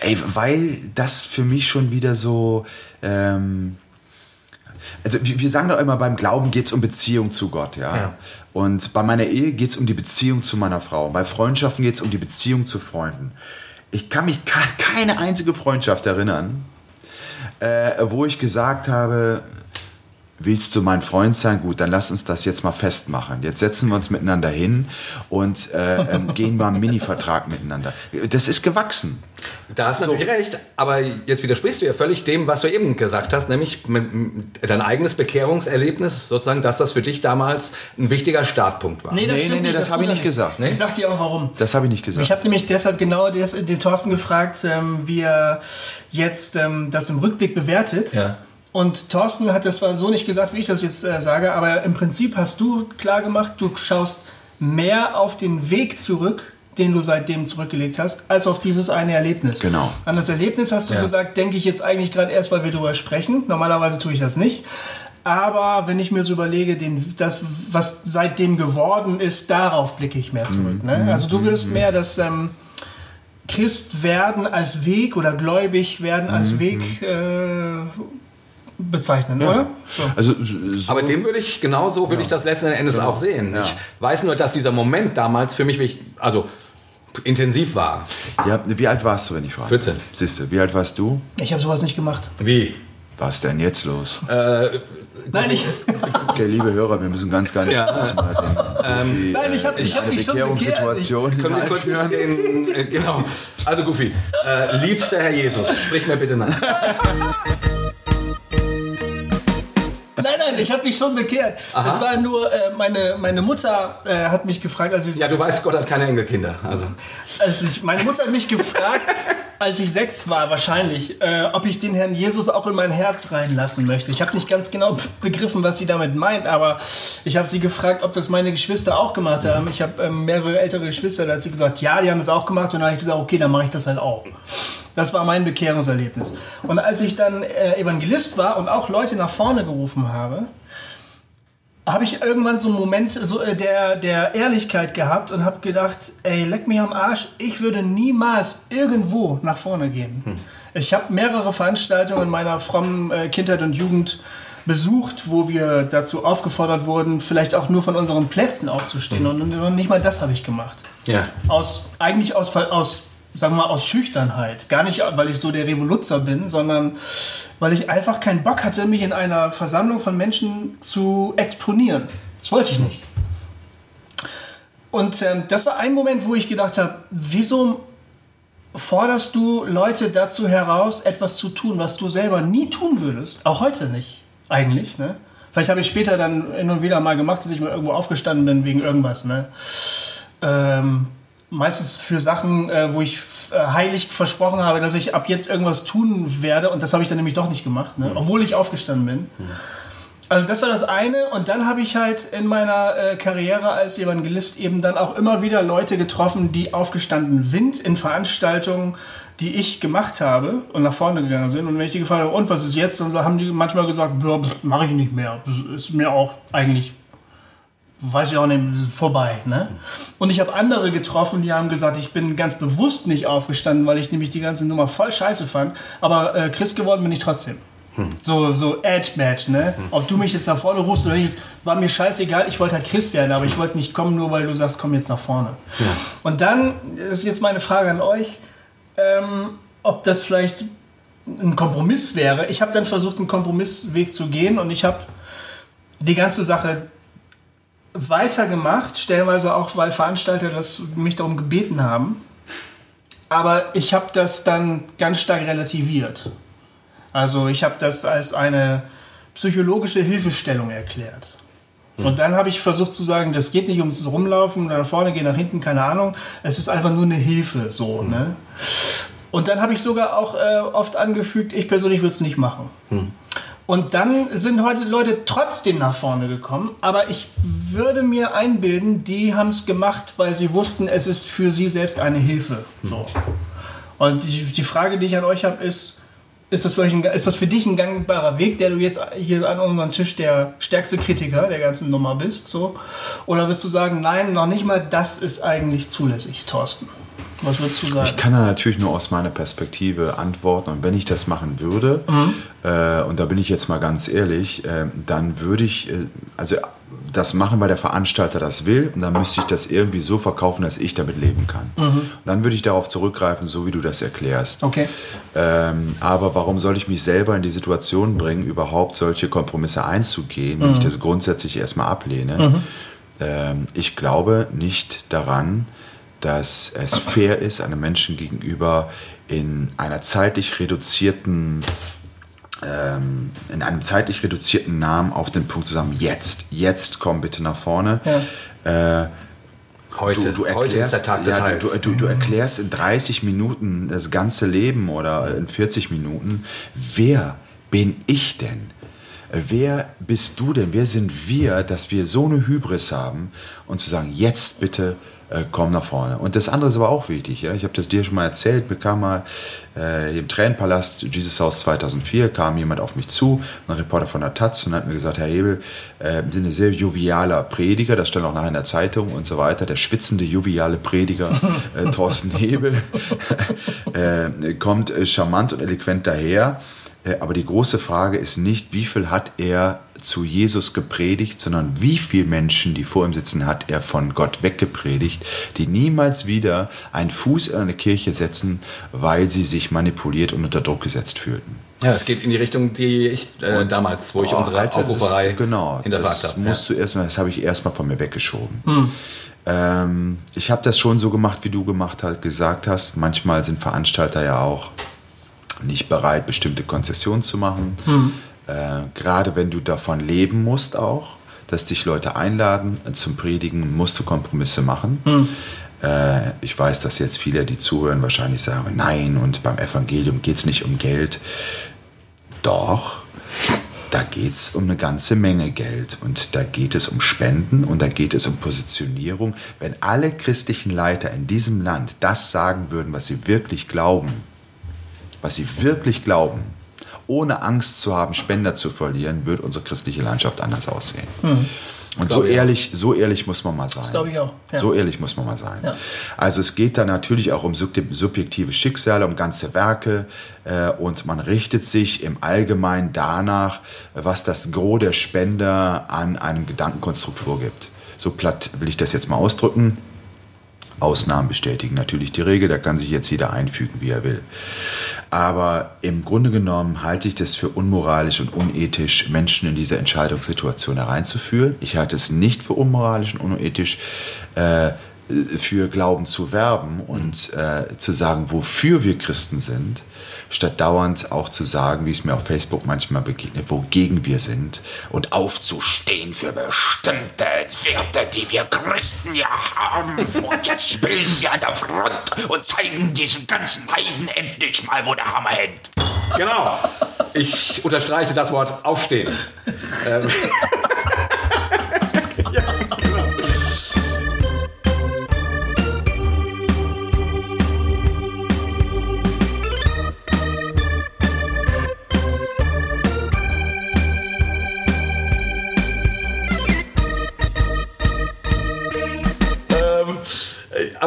ey, weil das für mich schon wieder so, ähm, also wir sagen doch immer, beim Glauben geht es um Beziehung zu Gott, ja. Ja. Und bei meiner Ehe geht es um die Beziehung zu meiner Frau. Bei Freundschaften geht es um die Beziehung zu Freunden. Ich kann mich ke- keine einzige Freundschaft erinnern, äh, wo ich gesagt habe, willst du mein Freund sein? Gut, dann lass uns das jetzt mal festmachen. Jetzt setzen wir uns miteinander hin und äh, ähm, gehen mal einen Mini-Vertrag miteinander. Das ist gewachsen. Da hast du natürlich recht, aber jetzt widersprichst du ja völlig dem, was du eben gesagt hast, nämlich dein eigenes Bekehrungserlebnis, sozusagen, dass das für dich damals ein wichtiger Startpunkt war. Nee, das Nee, nee, nee, nicht. das habe ich nicht gesagt. Ich sag dir auch warum. Das habe ich nicht gesagt. Ich habe nämlich deshalb genau des, den Thorsten gefragt, ähm, wie er jetzt ähm, das im Rückblick bewertet. Ja. Und Thorsten hat das zwar so nicht gesagt, wie ich das jetzt äh, sage, aber im Prinzip hast du klar gemacht, du schaust mehr auf den Weg zurück, den du seitdem zurückgelegt hast, als auf dieses eine Erlebnis. Genau. An das Erlebnis hast du Ja. gesagt, denke ich jetzt eigentlich gerade erst, weil wir darüber sprechen. Normalerweise tue ich das nicht. Aber wenn ich mir so überlege, den, das, was seitdem geworden ist, darauf blicke ich mehr zurück. Ne? Also du würdest mehr das ähm, Christ werden als Weg oder gläubig werden als Weg äh, bezeichnen, oder? So. Also, so Aber dem würde ich, genauso würde ja. ich das letzten Endes genau. auch sehen. Ja. Ich weiß nur, dass dieser Moment damals für mich, also intensiv war. Ja, wie alt warst du, wenn ich frage? 14. Siehst du, wie alt warst du? Ich habe sowas nicht gemacht. Wie? Was denn jetzt los? Äh, Nein, ich. Okay, liebe Hörer, wir müssen ganz, ganz ja. kurz mal den ähm, Nein, ich habe ich hab mich Bekehrungssituation schon Können wir kurz den, äh, genau. Also Goofy, äh, liebster Herr Jesus, sprich mir bitte nach. Nein, nein, ich habe mich schon bekehrt. Aha. Das war nur, äh, meine, meine Mutter äh, hat mich gefragt, als ich... Ja, du weißt, Gott hat keine Enkelkinder. Also. also ich, meine Mutter hat mich gefragt, als ich sechs war wahrscheinlich, äh, ob ich den Herrn Jesus auch in mein Herz reinlassen möchte. Ich habe nicht ganz genau begriffen, was sie damit meint, aber ich habe sie gefragt, ob das meine Geschwister auch gemacht haben. Ich habe ähm, mehrere ältere Geschwister, da hat sie gesagt, ja, die haben es auch gemacht und dann habe ich gesagt, okay, dann mache ich das halt auch. Das war mein Bekehrungserlebnis. Und als ich dann äh, Evangelist war und auch Leute nach vorne gerufen habe, habe ich irgendwann so einen Moment so, äh, der, der Ehrlichkeit gehabt und habe gedacht, ey, leck mich am Arsch, ich würde niemals irgendwo nach vorne gehen. Hm. Ich habe mehrere Veranstaltungen in meiner frommen äh, Kindheit und Jugend besucht, wo wir dazu aufgefordert wurden, vielleicht auch nur von unseren Plätzen aufzustehen. Hm. Und, und nicht mal das habe ich gemacht. Ja. Aus, eigentlich aus, aus sagen wir mal, aus Schüchternheit. Gar nicht, weil ich so der Revoluzer bin, sondern weil ich einfach keinen Bock hatte, mich in einer Versammlung von Menschen zu exponieren. Das wollte ich nicht. Und ähm, das war ein Moment, wo ich gedacht habe, wieso forderst du Leute dazu heraus, etwas zu tun, was du selber nie tun würdest? Auch heute nicht, eigentlich. Ne? Vielleicht habe ich später dann hin und wieder mal gemacht, dass ich mal irgendwo aufgestanden bin wegen irgendwas. Ne? Ähm, meistens für Sachen, äh, wo ich äh, heilig versprochen habe, dass ich ab jetzt irgendwas tun werde. Und das habe ich dann nämlich doch nicht gemacht, ne? mhm. obwohl ich aufgestanden bin. Mhm. Also das war das eine. Und dann habe ich halt in meiner äh, Karriere als Evangelist eben dann auch immer wieder Leute getroffen, die aufgestanden sind in Veranstaltungen, die ich gemacht habe und nach vorne gegangen sind. Und wenn ich die gefragt habe, und was ist jetzt? Dann haben die manchmal gesagt, mache ich nicht mehr. Das ist mir auch eigentlich weiß ich auch nicht, vorbei. Ne? Und ich habe andere getroffen, die haben gesagt, ich bin ganz bewusst nicht aufgestanden, weil ich nämlich die ganze Nummer voll scheiße fand. Aber äh, Chris geworden bin ich trotzdem. Hm. So, so Edge-Match, ne? Hm. Ob du mich jetzt nach vorne rufst oder nicht, war mir scheißegal. Ich wollte halt Christ werden, aber ich wollte nicht kommen, nur weil du sagst, komm jetzt nach vorne. Ja. Und dann ist jetzt meine Frage an euch, ähm, ob das vielleicht ein Kompromiss wäre. Ich habe dann versucht, einen Kompromissweg zu gehen und ich habe die ganze Sache weitergemacht, stellenweise auch, weil Veranstalter das mich darum gebeten haben. Aber ich habe das dann ganz stark relativiert. Also ich habe das als eine psychologische Hilfestellung erklärt. Hm. Und dann habe ich versucht zu sagen, das geht nicht ums Rumlaufen nach vorne gehen, nach hinten, keine Ahnung. Es ist einfach nur eine Hilfe, so. Hm. Ne? Und dann habe ich sogar auch äh, oft angefügt, ich persönlich würde es nicht machen. Hm. Und dann sind heute Leute trotzdem nach vorne gekommen. Aber ich würde mir einbilden, die haben es gemacht, weil sie wussten, es ist für sie selbst eine Hilfe. So. Und die, die Frage, die ich an euch habe, ist, ist das, ein, ist das für dich ein gangbarer Weg, der du jetzt hier an unserem Tisch der stärkste Kritiker der ganzen Nummer bist? So? Oder würdest du sagen, nein, noch nicht mal das ist eigentlich zulässig, Thorsten? Was würdest du sagen? Ich kann da natürlich nur aus meiner Perspektive antworten. Und wenn ich das machen würde, mhm. äh, und da bin ich jetzt mal ganz ehrlich, äh, dann würde ich, äh, also das machen, weil der Veranstalter das will. Und dann müsste ich das irgendwie so verkaufen, dass ich damit leben kann. Mhm. Dann würde ich darauf zurückgreifen, so wie du das erklärst. Okay. Ähm, aber warum soll ich mich selber in die Situation bringen, überhaupt solche Kompromisse einzugehen, wenn mhm. ich das grundsätzlich erstmal ablehne? Mhm. Ähm, ich glaube nicht daran, dass es fair ist, einem Menschen gegenüber in einer zeitlich reduzierten ähm, in einem zeitlich reduzierten Namen auf den Punkt zu sagen, jetzt, jetzt komm bitte nach vorne. Ja. Äh, Heute, du, du erklärst, heute ist der Tag des ja, du, du, du, erklärst in 30 Minuten das ganze Leben oder in 40 Minuten, wer bin ich denn? Wer bist du denn? Wer sind wir, dass wir so eine Hybris haben und zu sagen, jetzt bitte äh, komm nach vorne. Und das andere ist aber auch wichtig. Ja? Ich habe das dir schon mal erzählt, bekam mal äh, im Tränenpalast Jesus House 2004, kam jemand auf mich zu, ein Reporter von der Taz und hat mir gesagt, Herr Hebel, äh, sind ein sehr jovialer Prediger, das stand auch nachher in der Zeitung und so weiter, der schwitzende, joviale Prediger äh, Thorsten Hebel äh, kommt äh, charmant und eloquent daher aber die große Frage ist nicht, wie viel hat er zu Jesus gepredigt, sondern wie viele Menschen, die vor ihm sitzen, hat er von Gott weggepredigt, die niemals wieder einen Fuß in eine Kirche setzen, weil sie sich manipuliert und unter Druck gesetzt fühlten. Ja, es geht in die Richtung, die ich äh, damals, wo ich oh, unsere Alter, Aufruferei das, genau, hinterfragt habe. Musst ja. du erstmal, das habe ich erstmal von mir weggeschoben. Hm. Ähm, ich habe das schon so gemacht, wie du gemacht hast, gesagt hast. Manchmal sind Veranstalter ja auch nicht bereit, bestimmte Konzessionen zu machen. Hm. Äh, Gerade wenn du davon leben musst auch, dass dich Leute einladen zum Predigen, musst du Kompromisse machen. Hm. Äh, ich weiß, dass jetzt viele, die zuhören, wahrscheinlich sagen, nein, und beim Evangelium geht es nicht um Geld. Doch, da geht es um eine ganze Menge Geld und da geht es um Spenden und da geht es um Positionierung. Wenn alle christlichen Leiter in diesem Land das sagen würden, was sie wirklich glauben, was sie wirklich glauben, ohne Angst zu haben, Spender zu verlieren, wird unsere christliche Landschaft anders aussehen. Mhm. Und so ehrlich, so ehrlich muss man mal sein. Das glaube ich auch. Ja. So ehrlich muss man mal sein. Ja. Also es geht da natürlich auch um subjektive Schicksale, um ganze Werke äh, und man richtet sich im Allgemeinen danach, was das Gros der Spender an einem Gedankenkonstrukt vorgibt. So platt will ich das jetzt mal ausdrücken. Ausnahmen bestätigen natürlich die Regel, da kann sich jetzt jeder einfügen, wie er will. Aber im Grunde genommen halte ich das für unmoralisch und unethisch, Menschen in diese Entscheidungssituation hereinzuführen. Ich halte es nicht für unmoralisch und unethisch, äh, für Glauben zu werben und äh, zu sagen, wofür wir Christen sind statt dauernd auch zu sagen, wie es mir auf Facebook manchmal begegnet, wogegen wir sind und aufzustehen für bestimmte Werte, die wir Christen ja haben. Und jetzt spielen wir an der Front und zeigen diesen ganzen Heiden endlich mal, wo der Hammer hängt. Genau. Ich unterstreiche das Wort aufstehen. ähm.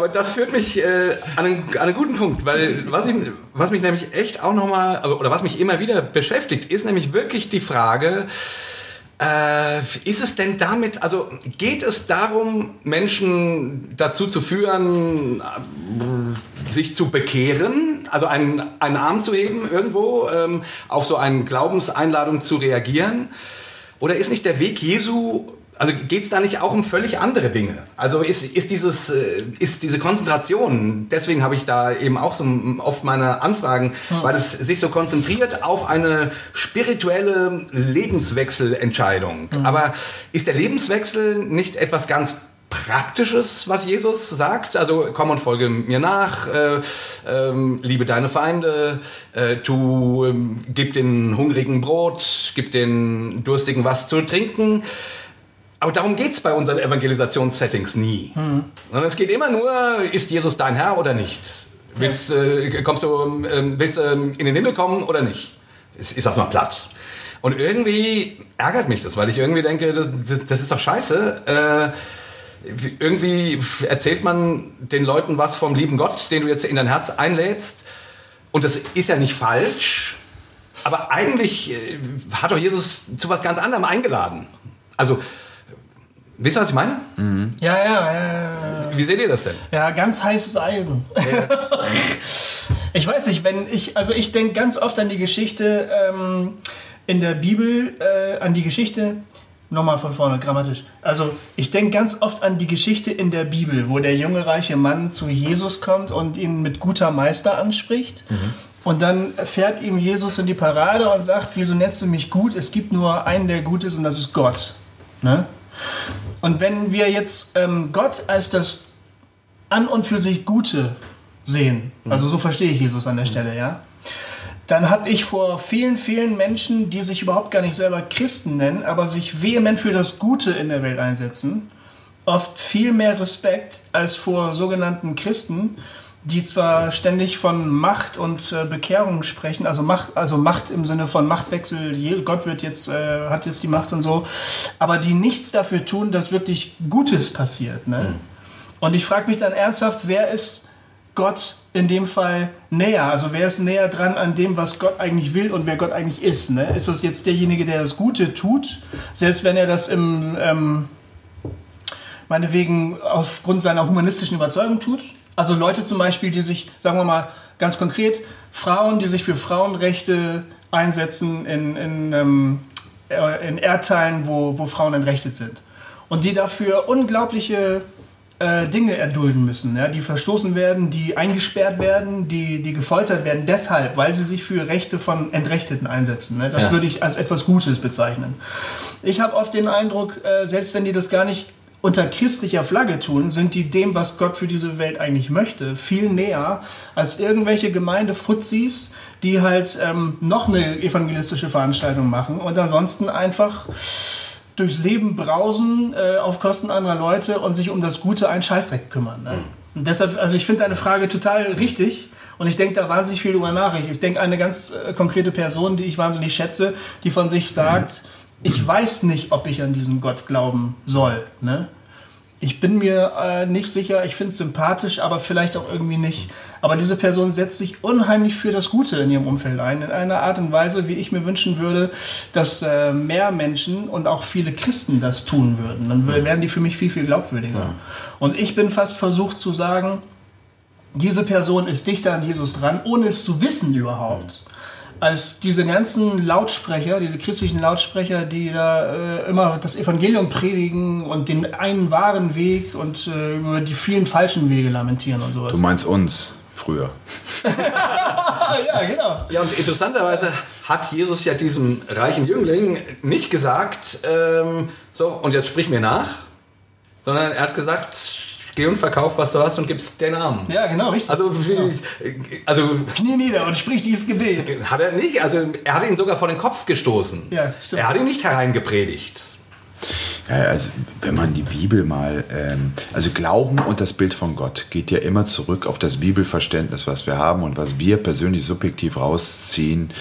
Das führt mich äh, an, einen, an, einen, guten Punkt, weil was, ich, was mich nämlich echt auch nochmal, also, oder was mich immer wieder beschäftigt, ist nämlich wirklich die Frage, äh, ist es denn damit, also geht es darum, Menschen dazu zu führen, äh, sich zu bekehren, also einen, einen Arm zu heben irgendwo, ähm, auf so eine Glaubenseinladung zu reagieren? Oder ist nicht der Weg Jesu also geht es da nicht auch um völlig andere Dinge? Also ist, ist, dieses, äh, ist diese Konzentration, deswegen habe ich da eben auch so oft meine Anfragen, hm. weil es sich so konzentriert auf eine spirituelle Lebenswechselentscheidung. Hm. Aber ist der Lebenswechsel nicht etwas ganz Praktisches, was Jesus sagt. Also komm und folge mir nach, äh, äh, liebe deine Feinde, äh, tu, ähm, gib den Hungrigen Brot, gib den Durstigen was zu trinken. Aber darum geht es bei unseren Evangelisationssettings nie. Mhm. Sondern es geht immer nur, ist Jesus dein Herr oder nicht? Willst, äh, kommst du, äh, willst äh, in den Himmel kommen oder nicht? Ist, ist das mal platt. Und irgendwie ärgert mich das, weil ich irgendwie denke, das, das ist doch scheiße. Äh, irgendwie erzählt man den Leuten was vom lieben Gott, den du jetzt in dein Herz einlädst. Und das ist ja nicht falsch. Aber eigentlich äh, hat doch Jesus zu was ganz anderem eingeladen. Also Wisst ihr, was ich meine? Mhm. Ja, ja, ja, ja, Wie seht ihr das denn? Ja, ganz heißes Eisen. Ja. ich weiß nicht, wenn ich, also ich denke ganz oft an die Geschichte ähm, in der Bibel, äh, an die Geschichte, nochmal von vorne, grammatisch. Also ich denke ganz oft an die Geschichte in der Bibel, wo der junge reiche Mann zu Jesus kommt und ihn mit guter Meister anspricht. Mhm. Und dann fährt ihm Jesus in die Parade und sagt, wieso nennst du mich gut? Es gibt nur einen, der gut ist und das ist Gott. Ne? Und wenn wir jetzt ähm, Gott als das an und für sich Gute sehen, mhm. also so verstehe ich Jesus an der Stelle, ja, dann habe ich vor vielen, vielen Menschen, die sich überhaupt gar nicht selber Christen nennen, aber sich vehement für das Gute in der Welt einsetzen, oft viel mehr Respekt als vor sogenannten Christen, die zwar ständig von Macht und äh, Bekehrung sprechen, also Macht, also Macht im Sinne von Machtwechsel, Gott wird jetzt, äh, hat jetzt die Macht und so, aber die nichts dafür tun, dass wirklich Gutes passiert. Ne? Mhm. Und ich frage mich dann ernsthaft, wer ist Gott in dem Fall näher? Also wer ist näher dran an dem, was Gott eigentlich will und wer Gott eigentlich ist? Ne? Ist das jetzt derjenige, der das Gute tut, selbst wenn er das im, ähm, meinetwegen aufgrund seiner humanistischen Überzeugung tut? Also Leute zum Beispiel, die sich, sagen wir mal ganz konkret, Frauen, die sich für Frauenrechte einsetzen in, in, ähm, äh, in Erdteilen, wo, wo Frauen entrechtet sind. Und die dafür unglaubliche äh, Dinge erdulden müssen, ja, die verstoßen werden, die eingesperrt werden, die, die gefoltert werden, deshalb, weil sie sich für Rechte von Entrechteten einsetzen. Ne? Das ja. würde ich als etwas Gutes bezeichnen. Ich habe oft den Eindruck, äh, selbst wenn die das gar nicht unter christlicher Flagge tun, sind die dem, was Gott für diese Welt eigentlich möchte, viel näher als irgendwelche Gemeindefuzis, die halt ähm, noch eine evangelistische Veranstaltung machen und ansonsten einfach durchs Leben brausen äh, auf Kosten anderer Leute und sich um das Gute einen Scheißdreck kümmern. Ne? Mhm. Und deshalb, also ich finde deine Frage total richtig und ich denke da wahnsinnig viel drüber nach. Ich, denke eine ganz äh, konkrete Person, die ich wahnsinnig schätze, die von sich sagt, mhm. Ich weiß nicht, ob ich an diesen Gott glauben soll. Ne? Ich bin mir äh, nicht sicher, ich finde es sympathisch, aber vielleicht auch irgendwie nicht. Aber diese Person setzt sich unheimlich für das Gute in ihrem Umfeld ein, in einer Art und Weise, wie ich mir wünschen würde, dass äh, mehr Menschen und auch viele Christen das tun würden. Dann wären die für mich viel, viel glaubwürdiger. Ja. Und ich bin fast versucht zu sagen, diese Person ist dichter an Jesus dran, ohne es zu wissen überhaupt als diese ganzen Lautsprecher, diese christlichen Lautsprecher, die da äh, immer das Evangelium predigen und den einen wahren Weg und äh, über die vielen falschen Wege lamentieren und so. Du meinst uns früher. ja, genau. Ja, und interessanterweise hat Jesus ja diesem reichen Jüngling nicht gesagt, ähm, so, und jetzt sprich mir nach, sondern er hat gesagt, geh und verkauf, was du hast und gibst den Armen. Ja, genau, richtig. Also, genau. also Knie nieder und sprich dieses Gebet. Hat er nicht, also er hat ihn sogar vor den Kopf gestoßen. Ja, stimmt. Er hat ihn nicht hereingepredigt. Ja, also wenn man die Bibel mal, ähm, also Glauben und das Bild von Gott geht ja immer zurück auf das Bibelverständnis, was wir haben und was wir persönlich subjektiv rausziehen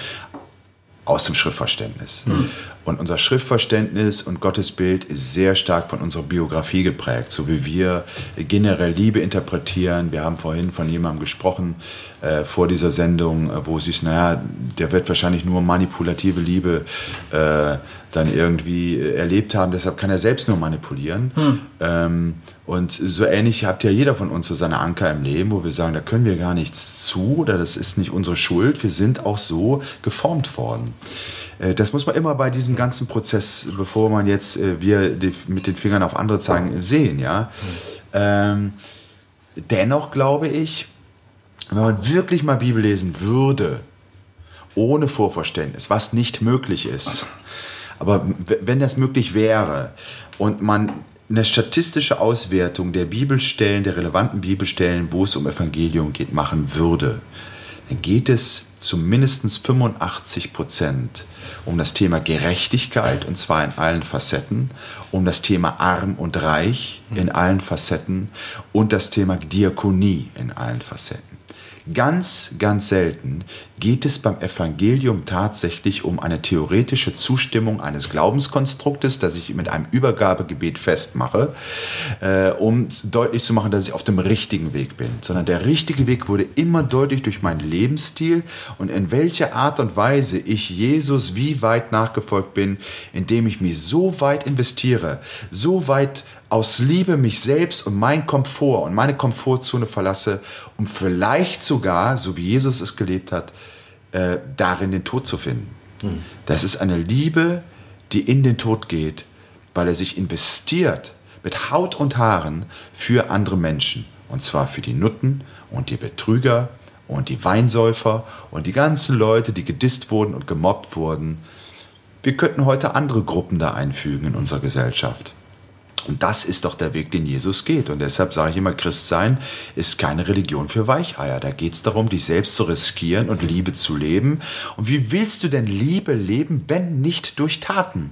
aus dem Schriftverständnis. Mhm. Und unser Schriftverständnis und Gottesbild ist sehr stark von unserer Biografie geprägt, so wie wir generell Liebe interpretieren. Wir haben vorhin von jemandem gesprochen äh, vor dieser Sendung, äh, wo es ist, naja, der wird wahrscheinlich nur manipulative Liebe äh, dann irgendwie äh, erlebt haben, deshalb kann er selbst nur manipulieren. Hm. Ähm, und so ähnlich habt ja jeder von uns so seine Anker im Leben, wo wir sagen, da können wir gar nichts zu oder das ist nicht unsere Schuld, wir sind auch so geformt worden. Äh, das muss man immer bei diesem ganzen Prozess, bevor man jetzt äh, wir mit den Fingern auf andere zeigen, sehen. Ja? Ähm, dennoch glaube ich, wenn man wirklich mal Bibel lesen würde, ohne Vorverständnis, was nicht möglich ist, aber wenn das möglich wäre und man eine statistische Auswertung der Bibelstellen, der relevanten Bibelstellen, wo es um Evangelium geht, machen würde, dann geht es zu mindestens 85 Prozent um das Thema Gerechtigkeit und zwar in allen Facetten, um das Thema Arm und Reich in allen Facetten und das Thema Diakonie in allen Facetten. Ganz, ganz selten geht es beim Evangelium tatsächlich um eine theoretische Zustimmung eines Glaubenskonstruktes, das ich mit einem Übergabegebet festmache, äh, um deutlich zu machen, dass ich auf dem richtigen Weg bin. Sondern der richtige Weg wurde immer deutlich durch meinen Lebensstil und in welcher Art und Weise ich Jesus wie weit nachgefolgt bin, indem ich mich so weit investiere, so weit aus Liebe mich selbst und mein Komfort und meine Komfortzone verlasse, um vielleicht sogar, so wie Jesus es gelebt hat, äh, darin den Tod zu finden. Hm. Das ist eine Liebe, die in den Tod geht, weil er sich investiert mit Haut und Haaren für andere Menschen. Und zwar für die Nutten und die Betrüger und die Weinsäufer und die ganzen Leute, die gedisst wurden und gemobbt wurden. Wir könnten heute andere Gruppen da einfügen in unserer Gesellschaft. Und das ist doch der Weg, den Jesus geht. Und deshalb sage ich immer, Christsein ist keine Religion für Weicheier. Da geht es darum, dich selbst zu riskieren und Liebe zu leben. Und wie willst du denn Liebe leben, wenn nicht durch Taten?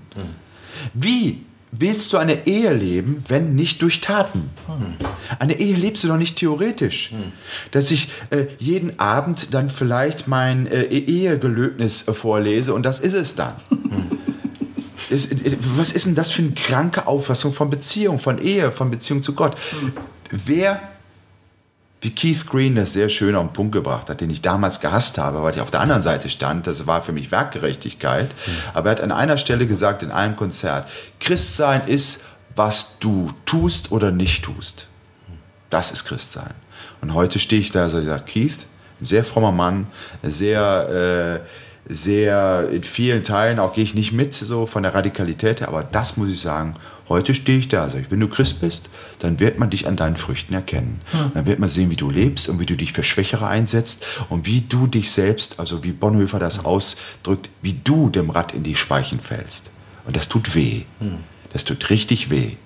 Wie willst du eine Ehe leben, wenn nicht durch Taten? Eine Ehe lebst du doch nicht theoretisch. Dass ich äh, jeden Abend dann vielleicht mein äh, Ehegelöbnis vorlese und das ist es dann. Ist, was ist denn das für eine kranke Auffassung von Beziehung, von Ehe, von Beziehung zu Gott? Wer, wie Keith Green das sehr schön auf den Punkt gebracht hat, den ich damals gehasst habe, weil ich auf der anderen Seite stand. Das war für mich Werkgerechtigkeit. Mhm. Aber er hat an einer Stelle gesagt in einem Konzert, Christsein ist, was du tust oder nicht tust. Das ist Christsein. Und heute stehe ich da und sage, Keith, ein sehr frommer Mann, sehr, äh, sehr in vielen Teilen, auch gehe ich nicht mit so von der Radikalität her, aber das muss ich sagen, Heute stehe ich da, sage ich, wenn du Christ bist, dann wird man dich an deinen Früchten erkennen. Hm. Dann wird man sehen, wie du lebst und wie du dich für Schwächere einsetzt und wie du dich selbst, also wie Bonhoeffer das ausdrückt, wie du dem Rad in die Speichen fällst. Und das tut weh. Hm. Das tut richtig weh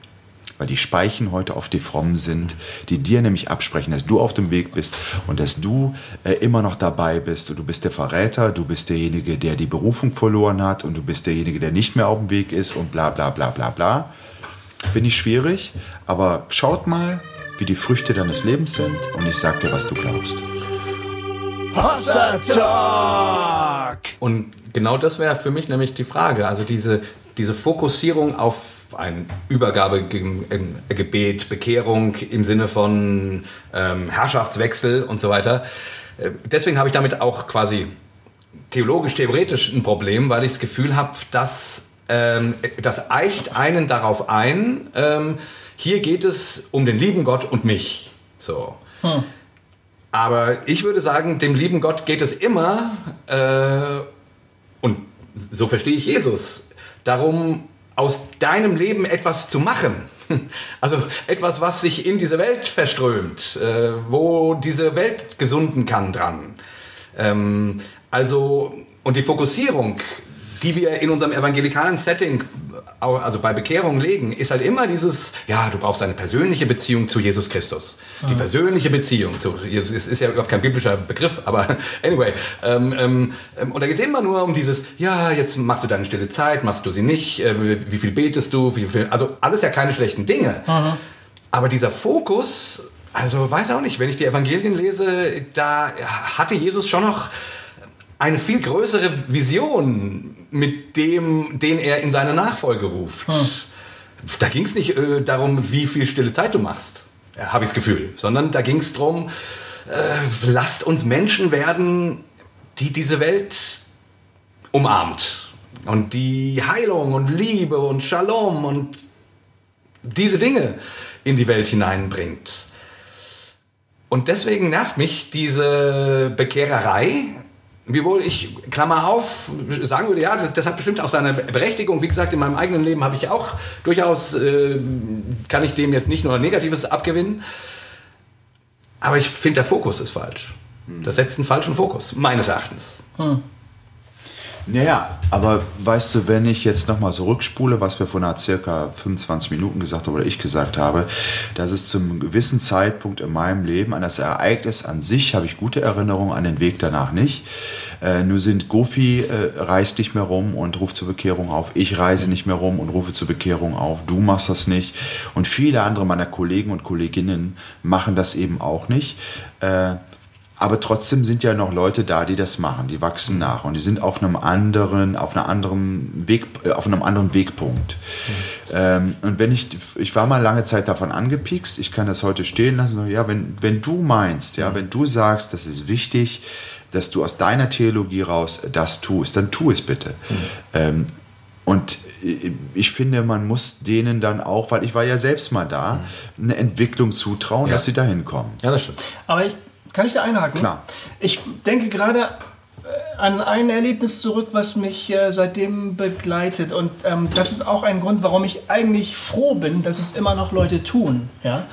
weil die Speichen heute oft die Frommen sind, die dir nämlich absprechen, dass du auf dem Weg bist und dass du äh, immer noch dabei bist und du bist der Verräter, du bist derjenige, der die Berufung verloren hat und du bist derjenige, der nicht mehr auf dem Weg ist und bla bla bla bla bla. Finde ich schwierig, aber schaut mal, wie die Früchte deines Lebens sind und ich sag dir, was du glaubst. Hossa Talk! Und genau das wäre für mich nämlich die Frage. Also diese, diese Fokussierung auf ein Übergabegebet, Bekehrung im Sinne von ähm, Herrschaftswechsel und so weiter. Äh, deswegen habe ich damit auch quasi theologisch, theoretisch ein Problem, weil ich das Gefühl habe, dass ähm, das eicht einen darauf ein, ähm, hier geht es um den lieben Gott und mich. So. Hm. Aber ich würde sagen, dem lieben Gott geht es immer, äh, und so verstehe ich Jesus, darum, aus deinem Leben etwas zu machen. Also etwas, was sich in diese Welt verströmt, äh, wo diese Welt gesunden kann dran. Ähm, also, und die Fokussierung, die wir in unserem evangelikalen Setting also bei Bekehrung legen, ist halt immer dieses, ja, du brauchst eine persönliche Beziehung zu Jesus Christus. Die persönliche Beziehung zu Jesus ist, ist ja überhaupt kein biblischer Begriff, aber anyway. Ähm, ähm, ähm und da geht es immer nur um dieses, ja, jetzt machst du deine stille Zeit, machst du sie nicht, äh, wie viel betest du, wie viel, also alles ja keine schlechten Dinge. Aha. Aber dieser Fokus, also weiß auch nicht, wenn ich die Evangelien lese, da hatte Jesus schon noch eine viel größere Vision mit dem, den er in seine Nachfolge ruft. Hm. Da ging es nicht äh, darum, wie viel stille Zeit du machst, äh, habe ich das Gefühl, sondern da ging es darum, äh, lasst uns Menschen werden, die diese Welt umarmt und die Heilung und Liebe und Shalom und diese Dinge in die Welt hineinbringt. Und deswegen nervt mich diese Bekehrerei, Wiewohl ich, Klammer auf, sagen würde, ja, das hat bestimmt auch seine Berechtigung. Wie gesagt, in meinem eigenen Leben habe ich auch durchaus, äh, kann ich dem jetzt nicht nur Negatives abgewinnen. Aber ich finde, der Fokus ist falsch. Das setzt einen falschen Fokus, meines Erachtens. Hm. Naja, aber weißt du, wenn ich jetzt nochmal zurückspule, was wir vor einer circa 25 Minuten gesagt haben oder ich gesagt habe, dass es zum gewissen Zeitpunkt in meinem Leben an das Ereignis an sich habe ich gute Erinnerungen, an den Weg danach nicht. Äh, nur sind Gofi äh, reist nicht mehr rum und ruft zur Bekehrung auf. Ich reise nicht mehr rum und rufe zur Bekehrung auf. Du machst das nicht. Und viele andere meiner Kollegen und Kolleginnen machen das eben auch nicht. Äh, aber trotzdem sind ja noch Leute da, die das machen, die wachsen mhm. nach und die sind auf einem anderen, auf einer anderen Weg, äh, auf einem anderen Wegpunkt. Mhm. Ähm, und wenn ich, ich war mal lange Zeit davon angepiekst, ich kann das heute stehen lassen, ja, wenn, wenn du meinst, ja, mhm. wenn du sagst, das ist wichtig, dass du aus deiner Theologie raus das tust, dann tu es bitte. Mhm. Ähm, und ich finde, man muss denen dann auch, weil ich war ja selbst mal da, mhm. eine Entwicklung zutrauen, ja. dass sie dahin kommen. Ja, das stimmt. Aber ich kann ich da einhaken? Klar. Ich denke gerade äh, an ein Erlebnis zurück, was mich äh, seitdem begleitet. Und ähm, das ist auch ein Grund, warum ich eigentlich froh bin, dass es immer noch Leute tun. Ja?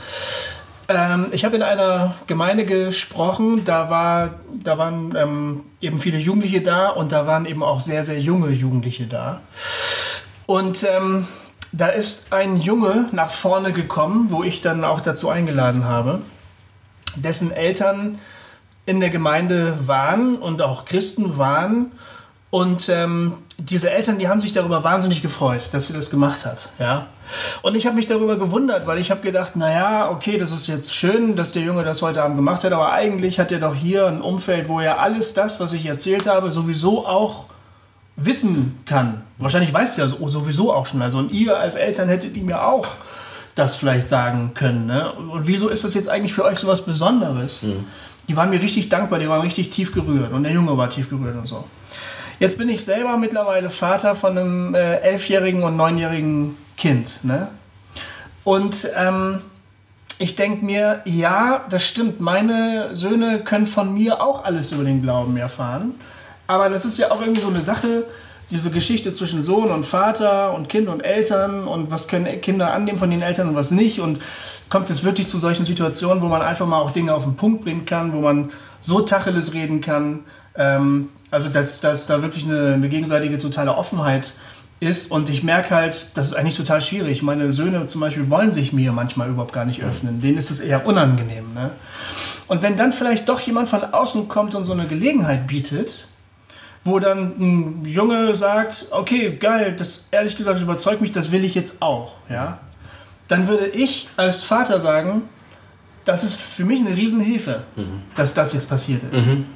Ähm, ich habe in einer Gemeinde gesprochen, da, war, da waren ähm, eben viele Jugendliche da und da waren eben auch sehr, sehr junge Jugendliche da. Und ähm, da ist ein Junge nach vorne gekommen, wo ich dann auch dazu eingeladen habe dessen Eltern in der Gemeinde waren und auch Christen waren. Und ähm, diese Eltern, die haben sich darüber wahnsinnig gefreut, dass sie das gemacht hat. Ja? Und ich habe mich darüber gewundert, weil ich habe gedacht, naja, okay, das ist jetzt schön, dass der Junge das heute Abend gemacht hat, aber eigentlich hat er doch hier ein Umfeld, wo er alles das, was ich erzählt habe, sowieso auch wissen kann. Wahrscheinlich weiß er sowieso auch schon. Also und ihr als Eltern hättet ihm ja auch das vielleicht sagen können. Ne? Und wieso ist das jetzt eigentlich für euch so was Besonderes? Mhm. Die waren mir richtig dankbar, die waren richtig tief gerührt und der Junge war tief gerührt und so. Jetzt bin ich selber mittlerweile Vater von einem äh, elfjährigen und neunjährigen Kind. Ne? Und ähm, ich denke mir, ja, das stimmt, meine Söhne können von mir auch alles über den Glauben erfahren. Aber das ist ja auch irgendwie so eine Sache, diese Geschichte zwischen Sohn und Vater und Kind und Eltern und was können Kinder annehmen von den Eltern und was nicht. Und kommt es wirklich zu solchen Situationen, wo man einfach mal auch Dinge auf den Punkt bringen kann, wo man so Tacheles reden kann. Ähm, also, dass, dass da wirklich eine, eine gegenseitige totale Offenheit ist. Und ich merke halt, das ist eigentlich total schwierig. Meine Söhne zum Beispiel wollen sich mir manchmal überhaupt gar nicht öffnen. Denen ist es eher unangenehm. Ne? Und wenn dann vielleicht doch jemand von außen kommt und so eine Gelegenheit bietet, wo dann ein Junge sagt, okay, geil, das ehrlich gesagt überzeugt mich, das will ich jetzt auch, ja, dann würde ich als Vater sagen, das ist für mich eine Riesenhilfe, mhm. dass das jetzt passiert ist. Mhm.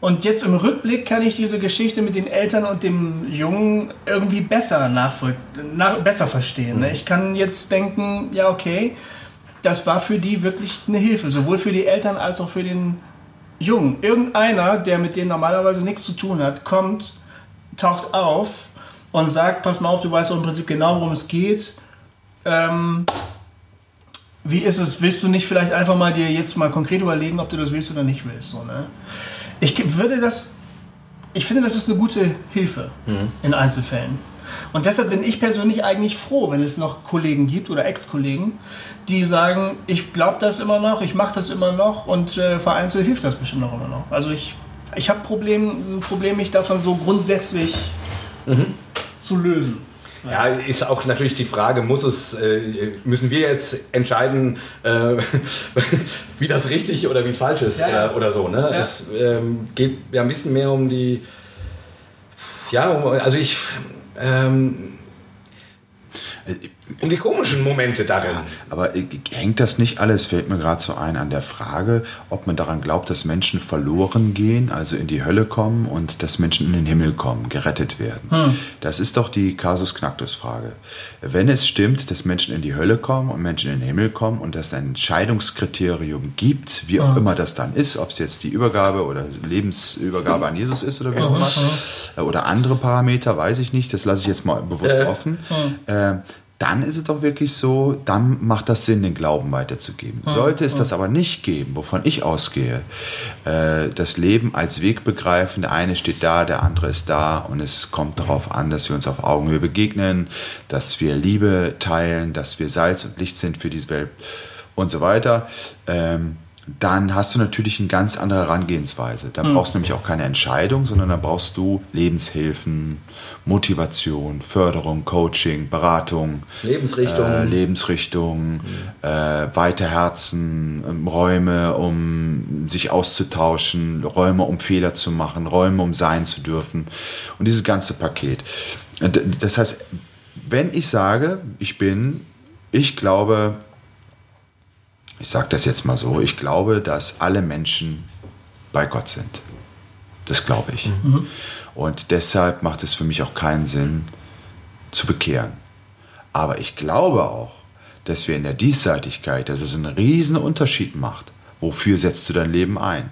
Und jetzt im Rückblick kann ich diese Geschichte mit den Eltern und dem Jungen irgendwie besser nachvoll nach, besser verstehen. Ne? Mhm. Ich kann jetzt denken, ja okay, das war für die wirklich eine Hilfe, sowohl für die Eltern als auch für den Jungen. Irgendeiner, der mit denen normalerweise nichts zu tun hat, kommt, taucht auf und sagt, pass mal auf, du weißt auch im Prinzip genau, worum es geht. Ähm, wie ist es? Willst du nicht vielleicht einfach mal dir jetzt mal konkret überlegen, ob du das willst oder nicht willst? So, ne? Ich würde das, ich finde, das ist eine gute Hilfe mhm. in Einzelfällen. Und deshalb bin ich persönlich eigentlich froh, wenn es noch Kollegen gibt oder Ex-Kollegen, die sagen, ich glaube das immer noch, ich mache das immer noch und äh, vereinzelt hilft das bestimmt auch immer noch. Also ich, ich habe Problem, ein Problem, mich davon so grundsätzlich mhm. zu lösen. Ja, ist auch natürlich die Frage, muss es, äh, müssen wir jetzt entscheiden, äh, wie das richtig oder wie es falsch ist ja, oder, oder, so. Ne? Ja. Es ähm, geht ja ein bisschen mehr um die, ja, also ich, ähm, um die komischen Momente darin. Ja, aber hängt das nicht alles, fällt mir gerade so ein, an der Frage, ob man daran glaubt, dass Menschen verloren gehen, also in die Hölle kommen und dass Menschen in den Himmel kommen, gerettet werden. Hm. Das ist doch die Kasus Knacktus-Frage. Wenn es stimmt, dass Menschen in die Hölle kommen und Menschen in den Himmel kommen und dass es ein Entscheidungskriterium gibt, wie auch hm. immer das dann ist, ob es jetzt die Übergabe oder Lebensübergabe an Jesus ist oder wie auch immer, hm. oder andere Parameter, weiß ich nicht, das lasse ich jetzt mal bewusst äh. offen. Äh, dann ist es doch wirklich so, dann macht das Sinn, den Glauben weiterzugeben. Sollte es das aber nicht geben, wovon ich ausgehe, äh, das Leben als Weg begreifen, der eine steht da, der andere ist da und es kommt darauf an, dass wir uns auf Augenhöhe begegnen, dass wir Liebe teilen, dass wir Salz und Licht sind für diese Welt und so weiter. Ähm, dann hast du natürlich eine ganz andere Herangehensweise. Da mhm. brauchst du nämlich auch keine Entscheidung, sondern da brauchst du Lebenshilfen, Motivation, Förderung, Coaching, Beratung, Lebensrichtung, äh, Lebensrichtung mhm. äh, weite Herzen, ähm, Räume, um sich auszutauschen, Räume, um Fehler zu machen, Räume, um sein zu dürfen und dieses ganze Paket. Das heißt, wenn ich sage, ich bin, ich glaube, ich sage das jetzt mal so, ich glaube, dass alle Menschen bei Gott sind. Das glaube ich. Mhm. Und deshalb macht es für mich auch keinen Sinn, zu bekehren. Aber ich glaube auch, dass wir in der Diesseitigkeit, dass es einen riesen Unterschied macht. Wofür setzt du dein Leben ein?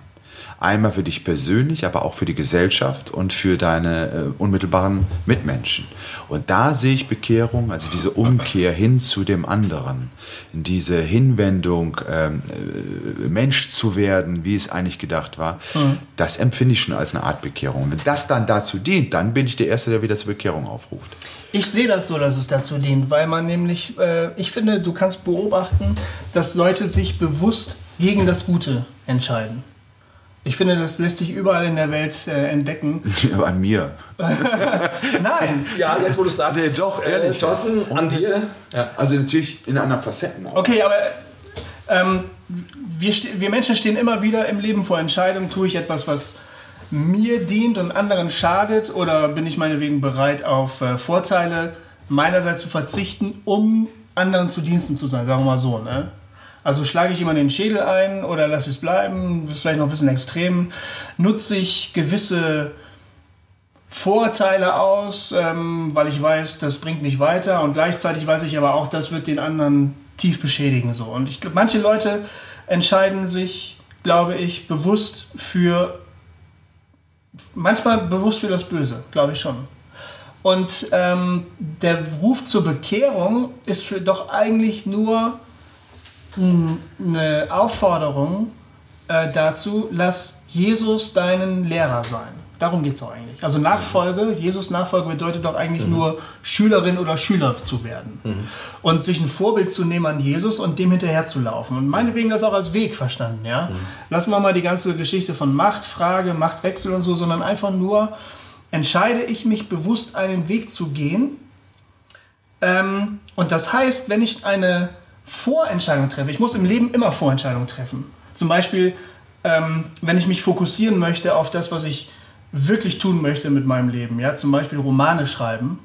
Einmal für dich persönlich, aber auch für die Gesellschaft und für deine äh, unmittelbaren Mitmenschen. Und da sehe ich Bekehrung, also diese Umkehr hin zu dem anderen, diese Hinwendung, ähm, äh, Mensch zu werden, wie es eigentlich gedacht war, mhm. das empfinde ich schon als eine Art Bekehrung. Und wenn das dann dazu dient, dann bin ich der Erste, der wieder zur Bekehrung aufruft. Ich sehe das so, dass es dazu dient, weil man nämlich, äh, ich finde, du kannst beobachten, dass Leute sich bewusst gegen das Gute entscheiden. Ich finde, das lässt sich überall in der Welt äh, entdecken. an mir. Nein. Ja, jetzt wo du sagst. Nee, doch, ehrlich. Äh, Thorsten, an dir. Ja. Also natürlich in anderen Facetten. Auch. Okay, aber ähm, wir, wir Menschen stehen immer wieder im Leben vor Entscheidungen. Tue ich etwas, was mir dient und anderen schadet? Oder bin ich meinetwegen bereit, auf äh, Vorteile meinerseits zu verzichten, um anderen zu Diensten zu sein? Sagen wir mal so, ne? Also schlage ich jemanden den Schädel ein oder lasse es bleiben, das ist vielleicht noch ein bisschen extrem. Nutze ich gewisse Vorteile aus, ähm, weil ich weiß, das bringt mich weiter und gleichzeitig weiß ich aber auch, das wird den anderen tief beschädigen. So. Und ich glaube, manche Leute entscheiden sich, glaube ich, bewusst für, manchmal bewusst für das Böse, glaube ich schon. Und ähm, der Ruf zur Bekehrung ist für doch eigentlich nur eine Aufforderung äh, dazu, lass Jesus deinen Lehrer sein. Darum geht es doch eigentlich. Also Nachfolge, Jesus Nachfolge bedeutet doch eigentlich mhm. nur Schülerin oder Schüler zu werden. Mhm. Und sich ein Vorbild zu nehmen an Jesus und dem hinterher zu laufen. Und meinetwegen das auch als Weg verstanden. Ja? Mhm. Lassen wir mal die ganze Geschichte von Machtfrage, Machtwechsel und so, sondern einfach nur, entscheide ich mich bewusst einen Weg zu gehen. Ähm, und das heißt, wenn ich eine Vorentscheidung treffe, ich muss im Leben immer Vorentscheidungen treffen. Zum Beispiel, ähm, wenn ich mich fokussieren möchte auf das, was ich wirklich tun möchte mit meinem Leben, ja, zum Beispiel Romane schreiben,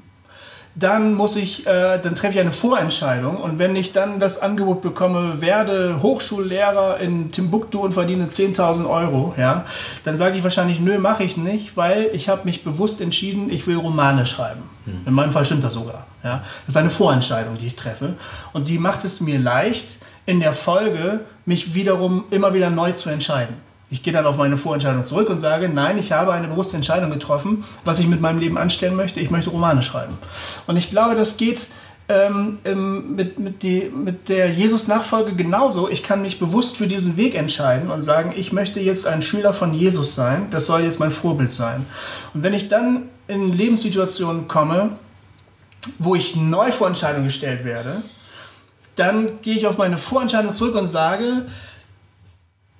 dann muss ich, äh, dann treffe ich eine Vorentscheidung und wenn ich dann das Angebot bekomme, werde Hochschullehrer in Timbuktu und verdiene 10.000 Euro, ja, dann sage ich wahrscheinlich, nö, mache ich nicht, weil ich habe mich bewusst entschieden, ich will Romane schreiben. Hm. In meinem Fall stimmt das sogar. Ja. Das ist eine Vorentscheidung, die ich treffe und die macht es mir leicht, in der Folge mich wiederum immer wieder neu zu entscheiden. Ich gehe dann auf meine Vorentscheidung zurück und sage, nein, ich habe eine bewusste Entscheidung getroffen, was ich mit meinem Leben anstellen möchte. Ich möchte Romane schreiben. Und ich glaube, das geht ähm, mit, mit, die, mit der Jesus-Nachfolge genauso. Ich kann mich bewusst für diesen Weg entscheiden und sagen, ich möchte jetzt ein Schüler von Jesus sein. Das soll jetzt mein Vorbild sein. Und wenn ich dann in Lebenssituationen komme, wo ich neu vor Entscheidungen gestellt werde, dann gehe ich auf meine Vorentscheidung zurück und sage,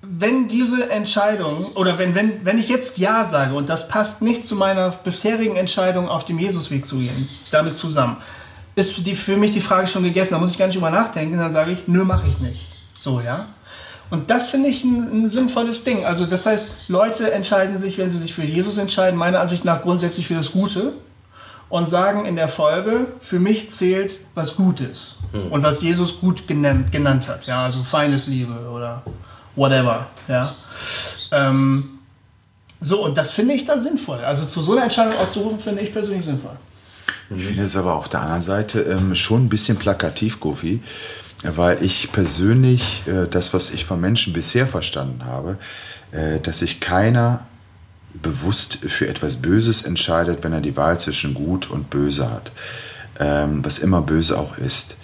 wenn diese Entscheidung oder wenn, wenn, wenn ich jetzt Ja sage und das passt nicht zu meiner bisherigen Entscheidung, auf dem Jesusweg zu gehen, damit zusammen, ist die, für mich die Frage schon gegessen. Da muss ich gar nicht drüber nachdenken. Dann sage ich, nö, mache ich nicht. So, ja. Und das finde ich ein, ein, sinnvolles Ding. Also, das heißt, Leute entscheiden sich, wenn sie sich für Jesus entscheiden, meiner Ansicht nach grundsätzlich für das Gute und sagen in der Folge, für mich zählt, was gut ist hm. und was Jesus gut genannt, genannt hat. Ja, also Feindesliebe oder whatever. Ja. Ähm, so, und das finde ich dann sinnvoll. Also zu so einer Entscheidung aufzurufen, finde ich persönlich sinnvoll. Ich finde es aber auf der anderen Seite ähm, schon ein bisschen plakativ, Goofy, weil ich persönlich äh, das, was ich von Menschen bisher verstanden habe, äh, dass sich keiner bewusst für etwas Böses entscheidet, wenn er die Wahl zwischen Gut und Böse hat, ähm, was immer böse auch ist.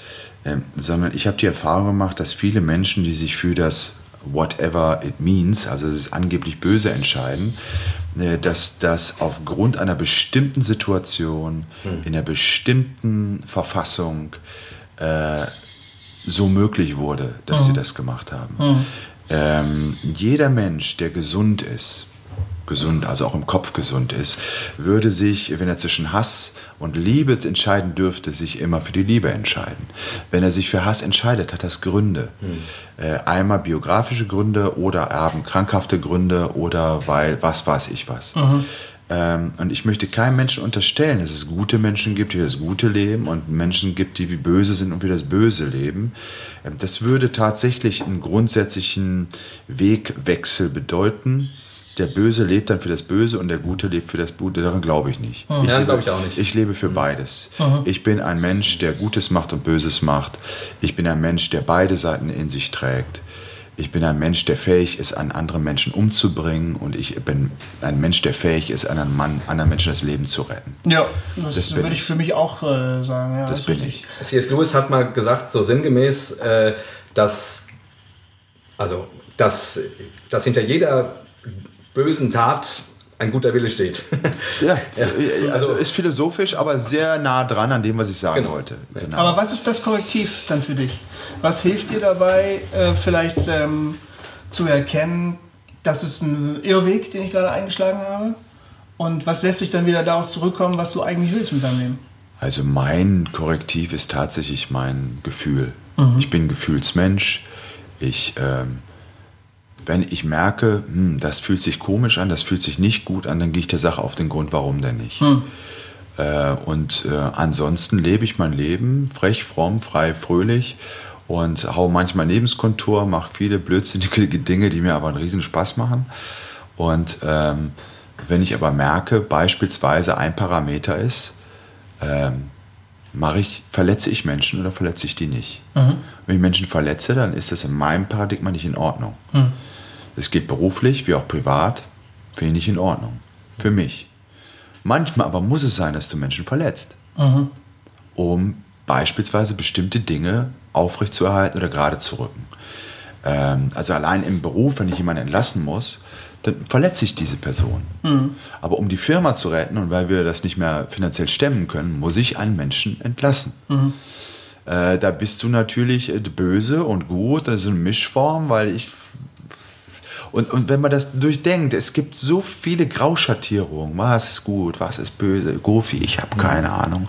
Ähm, sondern ich habe die Erfahrung gemacht, dass viele Menschen, die sich für das whatever it means, also das angeblich böse entscheiden, äh, dass das aufgrund einer bestimmten Situation, hm. in einer bestimmten Verfassung äh, so möglich wurde, dass mhm. sie das gemacht haben. Mhm. Ähm, jeder Mensch, der gesund ist, gesund, also auch im Kopf gesund ist, würde sich, wenn er zwischen Hass und Liebe entscheiden dürfte, sich immer für die Liebe entscheiden. Wenn er sich für Hass entscheidet, hat das Gründe. Hm. Äh, einmal biografische Gründe oder erbenkrankhafte Gründe oder weil was weiß ich was. Mhm. Ähm, und ich möchte keinem Menschen unterstellen, dass es gute Menschen gibt, die das Gute leben und Menschen gibt, die wie böse sind und wie das Böse leben. Ähm, das würde tatsächlich einen grundsätzlichen Wegwechsel bedeuten der Böse lebt dann für das Böse und der Gute lebt für das Gute. Daran glaube ich nicht. Mhm. Ja, glaube ich auch nicht. Ich lebe für beides. Mhm. Ich bin ein Mensch, der Gutes macht und Böses macht. Ich bin ein Mensch, der beide Seiten in sich trägt. Ich bin ein Mensch, der fähig ist, an andere Menschen umzubringen. Und ich bin ein Mensch, der fähig ist, anderen, Mann, anderen Menschen das Leben zu retten. Ja, das, das würde ich für mich auch äh, sagen. Ja, das, das bin ich. C.S. Lewis hat mal gesagt, so sinngemäß, äh, dass, also, dass, dass hinter jeder bösen Tat ein guter Wille steht. ja, ja, also ist philosophisch, aber sehr nah dran an dem, was ich sagen genau. wollte. Genau. Aber was ist das Korrektiv dann für dich? Was hilft dir dabei, äh, vielleicht ähm, zu erkennen, das ist ein Irrweg, den ich gerade eingeschlagen habe? Und was lässt sich dann wieder darauf zurückkommen, was du eigentlich willst mit deinem Leben? Also mein Korrektiv ist tatsächlich mein Gefühl. Mhm. Ich bin Gefühlsmensch. Ich ähm, wenn ich merke, hm, das fühlt sich komisch an, das fühlt sich nicht gut an, dann gehe ich der Sache auf den Grund, warum denn nicht. Hm. Äh, und äh, ansonsten lebe ich mein Leben frech, fromm, frei, fröhlich und hau manchmal Lebenskontur, mache viele blödsinnige Dinge, die mir aber einen riesen Spaß machen. Und ähm, Wenn ich aber merke, beispielsweise ein Parameter ist, ähm, mache ich, verletze ich Menschen oder verletze ich die nicht? Wenn ich Menschen verletze, dann ist das in meinem Paradigma nicht in Ordnung. Es geht beruflich wie auch privat, finde ich nicht in Ordnung. Für mich. Manchmal aber muss es sein, dass du Menschen verletzt, um beispielsweise bestimmte Dinge aufrechtzuerhalten oder gerade zu rücken. Ähm, also allein im Beruf, wenn ich jemanden entlassen muss, dann verletze ich diese Person. Aber um die Firma zu retten und weil wir das nicht mehr finanziell stemmen können, muss ich einen Menschen entlassen. Äh, da bist du natürlich äh, böse und gut, das ist eine Mischform, weil ich und, und wenn man das durchdenkt, es gibt so viele Grauschattierungen. Was ist gut, was ist böse? Gofi, ich habe keine Ahnung.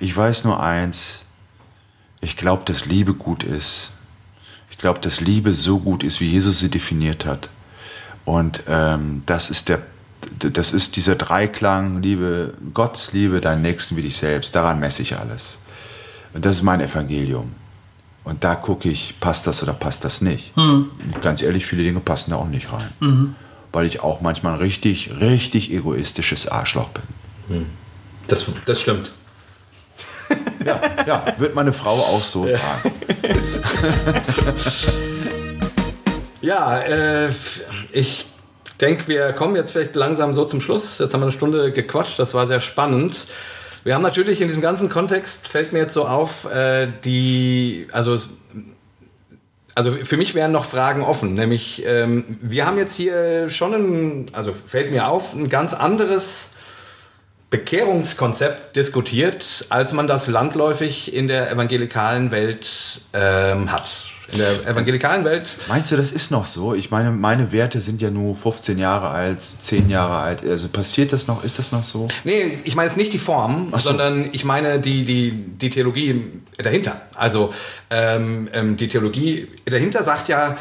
Ich weiß nur eins. Ich glaube, dass Liebe gut ist. Ich glaube, dass Liebe so gut ist, wie Jesus sie definiert hat. Und ähm, das ist der, das ist dieser Dreiklang, Liebe Gott, liebe deinen Nächsten wie dich selbst. Daran messe ich alles. Und das ist mein Evangelium. Und da gucke ich, passt das oder passt das nicht. Ganz ehrlich, viele Dinge passen da auch nicht rein. Weil ich auch manchmal ein richtig, richtig egoistisches Arschloch bin. Das, das stimmt. Ja, ja, wird meine Frau auch so sagen. Ja, äh, ich denke, wir kommen jetzt vielleicht langsam so zum Schluss. Jetzt haben wir eine Stunde gequatscht, das war sehr spannend. Wir haben natürlich in diesem ganzen Kontext, fällt mir jetzt so auf, äh, die, also, also für mich wären noch Fragen offen, nämlich ähm, wir haben jetzt hier schon ein, also fällt mir auf, ein ganz anderes Bekehrungskonzept diskutiert, als man das landläufig in der evangelikalen Welt ähm, hat. In der evangelikalen Welt Meinst du, das ist noch so? Ich meine, meine Werte sind ja nur 15 Jahre alt, 10 Jahre alt. Also passiert das noch? Ist das noch so? Nee, ich meine jetzt nicht die Form, so. sondern ich meine die, die, die Theologie dahinter. Also ähm, ähm, die Theologie dahinter sagt ja,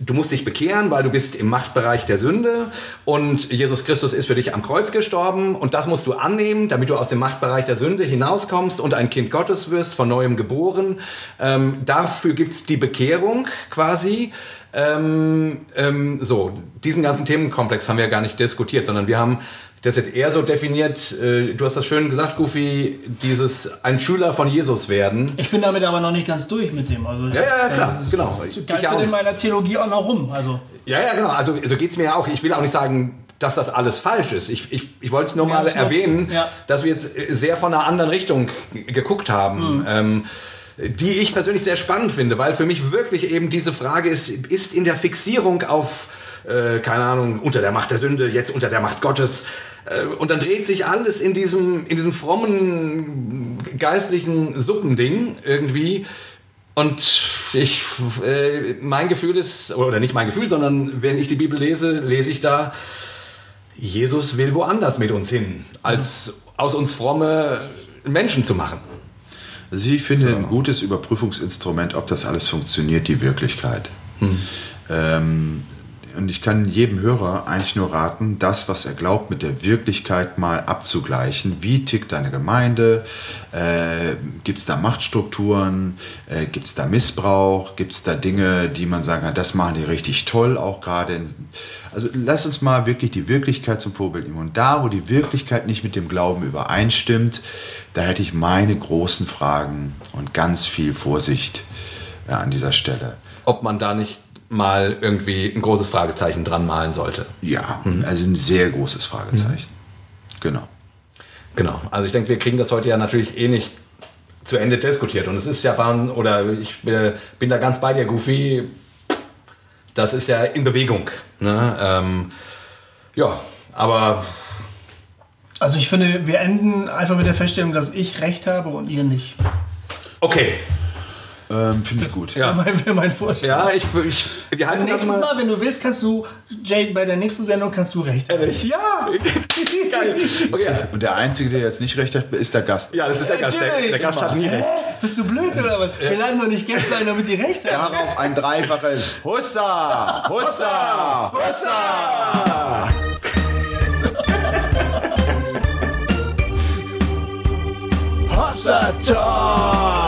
du musst dich bekehren, weil du bist im Machtbereich der Sünde und Jesus Christus ist für dich am Kreuz gestorben und das musst du annehmen, damit du aus dem Machtbereich der Sünde hinauskommst und ein Kind Gottes wirst, von neuem geboren. Ähm, dafür gibt's die Bekehrung quasi. Ähm, ähm, so, diesen ganzen Themenkomplex haben wir gar nicht diskutiert, sondern wir haben das jetzt eher so definiert, äh, du hast das schön gesagt, Goofy, dieses ein Schüler von Jesus werden. Ich bin damit aber noch nicht ganz durch mit dem. Also, Ja, ja, ja, klar, das ist- genau. Ich geistert auch. in meiner Theologie auch noch rum. Also, Ja, ja, genau. Also so geht's mir ja auch. Ich will auch nicht sagen, dass das alles falsch ist. Ich, ich, ich wollte es nur mal erwähnen, ja. dass wir jetzt sehr von einer anderen Richtung geguckt haben. Ähm, die ich persönlich sehr spannend finde, weil für mich wirklich eben diese Frage ist, ist in der Fixierung auf, äh, keine Ahnung, unter der Macht der Sünde, jetzt unter der Macht Gottes, äh, und dann dreht sich alles in diesem, in diesem frommen, geistlichen Suppending irgendwie. Und ich, äh, mein Gefühl ist, oder nicht mein Gefühl, sondern wenn ich die Bibel lese, lese ich da, Jesus will woanders mit uns hin, als aus uns fromme Menschen zu machen. Also ich finde ein gutes Überprüfungsinstrument, ob das alles funktioniert, die Wirklichkeit. Ähm, und ich kann jedem Hörer eigentlich nur raten, das, was er glaubt, mit der Wirklichkeit mal abzugleichen. Wie tickt deine Gemeinde? Äh, Gibt es da Machtstrukturen? Äh, Gibt es da Missbrauch? Gibt es da Dinge, die man sagen kann, das machen die richtig toll, auch gerade Also lass uns mal wirklich die Wirklichkeit zum Vorbild nehmen. Und da, wo die Wirklichkeit nicht mit dem Glauben übereinstimmt, da hätte ich meine großen Fragen und ganz viel Vorsicht äh, an dieser Stelle. Ob man da nicht mal irgendwie ein großes Fragezeichen dran malen sollte. Ja, also ein sehr großes Fragezeichen. Genau. Genau. Also ich denke, wir kriegen das heute ja natürlich eh nicht zu Ende diskutiert. Und es ist Japan, oder ich äh, bin da ganz bei dir, Goofy, das ist ja in Bewegung. Ne? Ähm, ja, aber also ich finde, wir enden einfach mit der Feststellung, dass ich recht habe und ihr nicht. okay. Ähm, Finde ich gut. Ja. Mein, wäre mein Vorschlag. Ja, ich, ich wir halten das Nächstes mal. Mal, wenn du willst, kannst du, Jay, bei der nächsten Sendung kannst du recht haben. Ehrlich? Ja! Geil. Okay. Und der Einzige, der jetzt nicht recht hat, ist der Gast. Ja, das ist der Gast. Der, der Gast hat nie recht. Bist du blöd oder was? Wir laden doch nicht Gäste ein, damit die recht haben. Darauf ein dreifaches Hussa! Hussa! Hussa! Hossa Talk!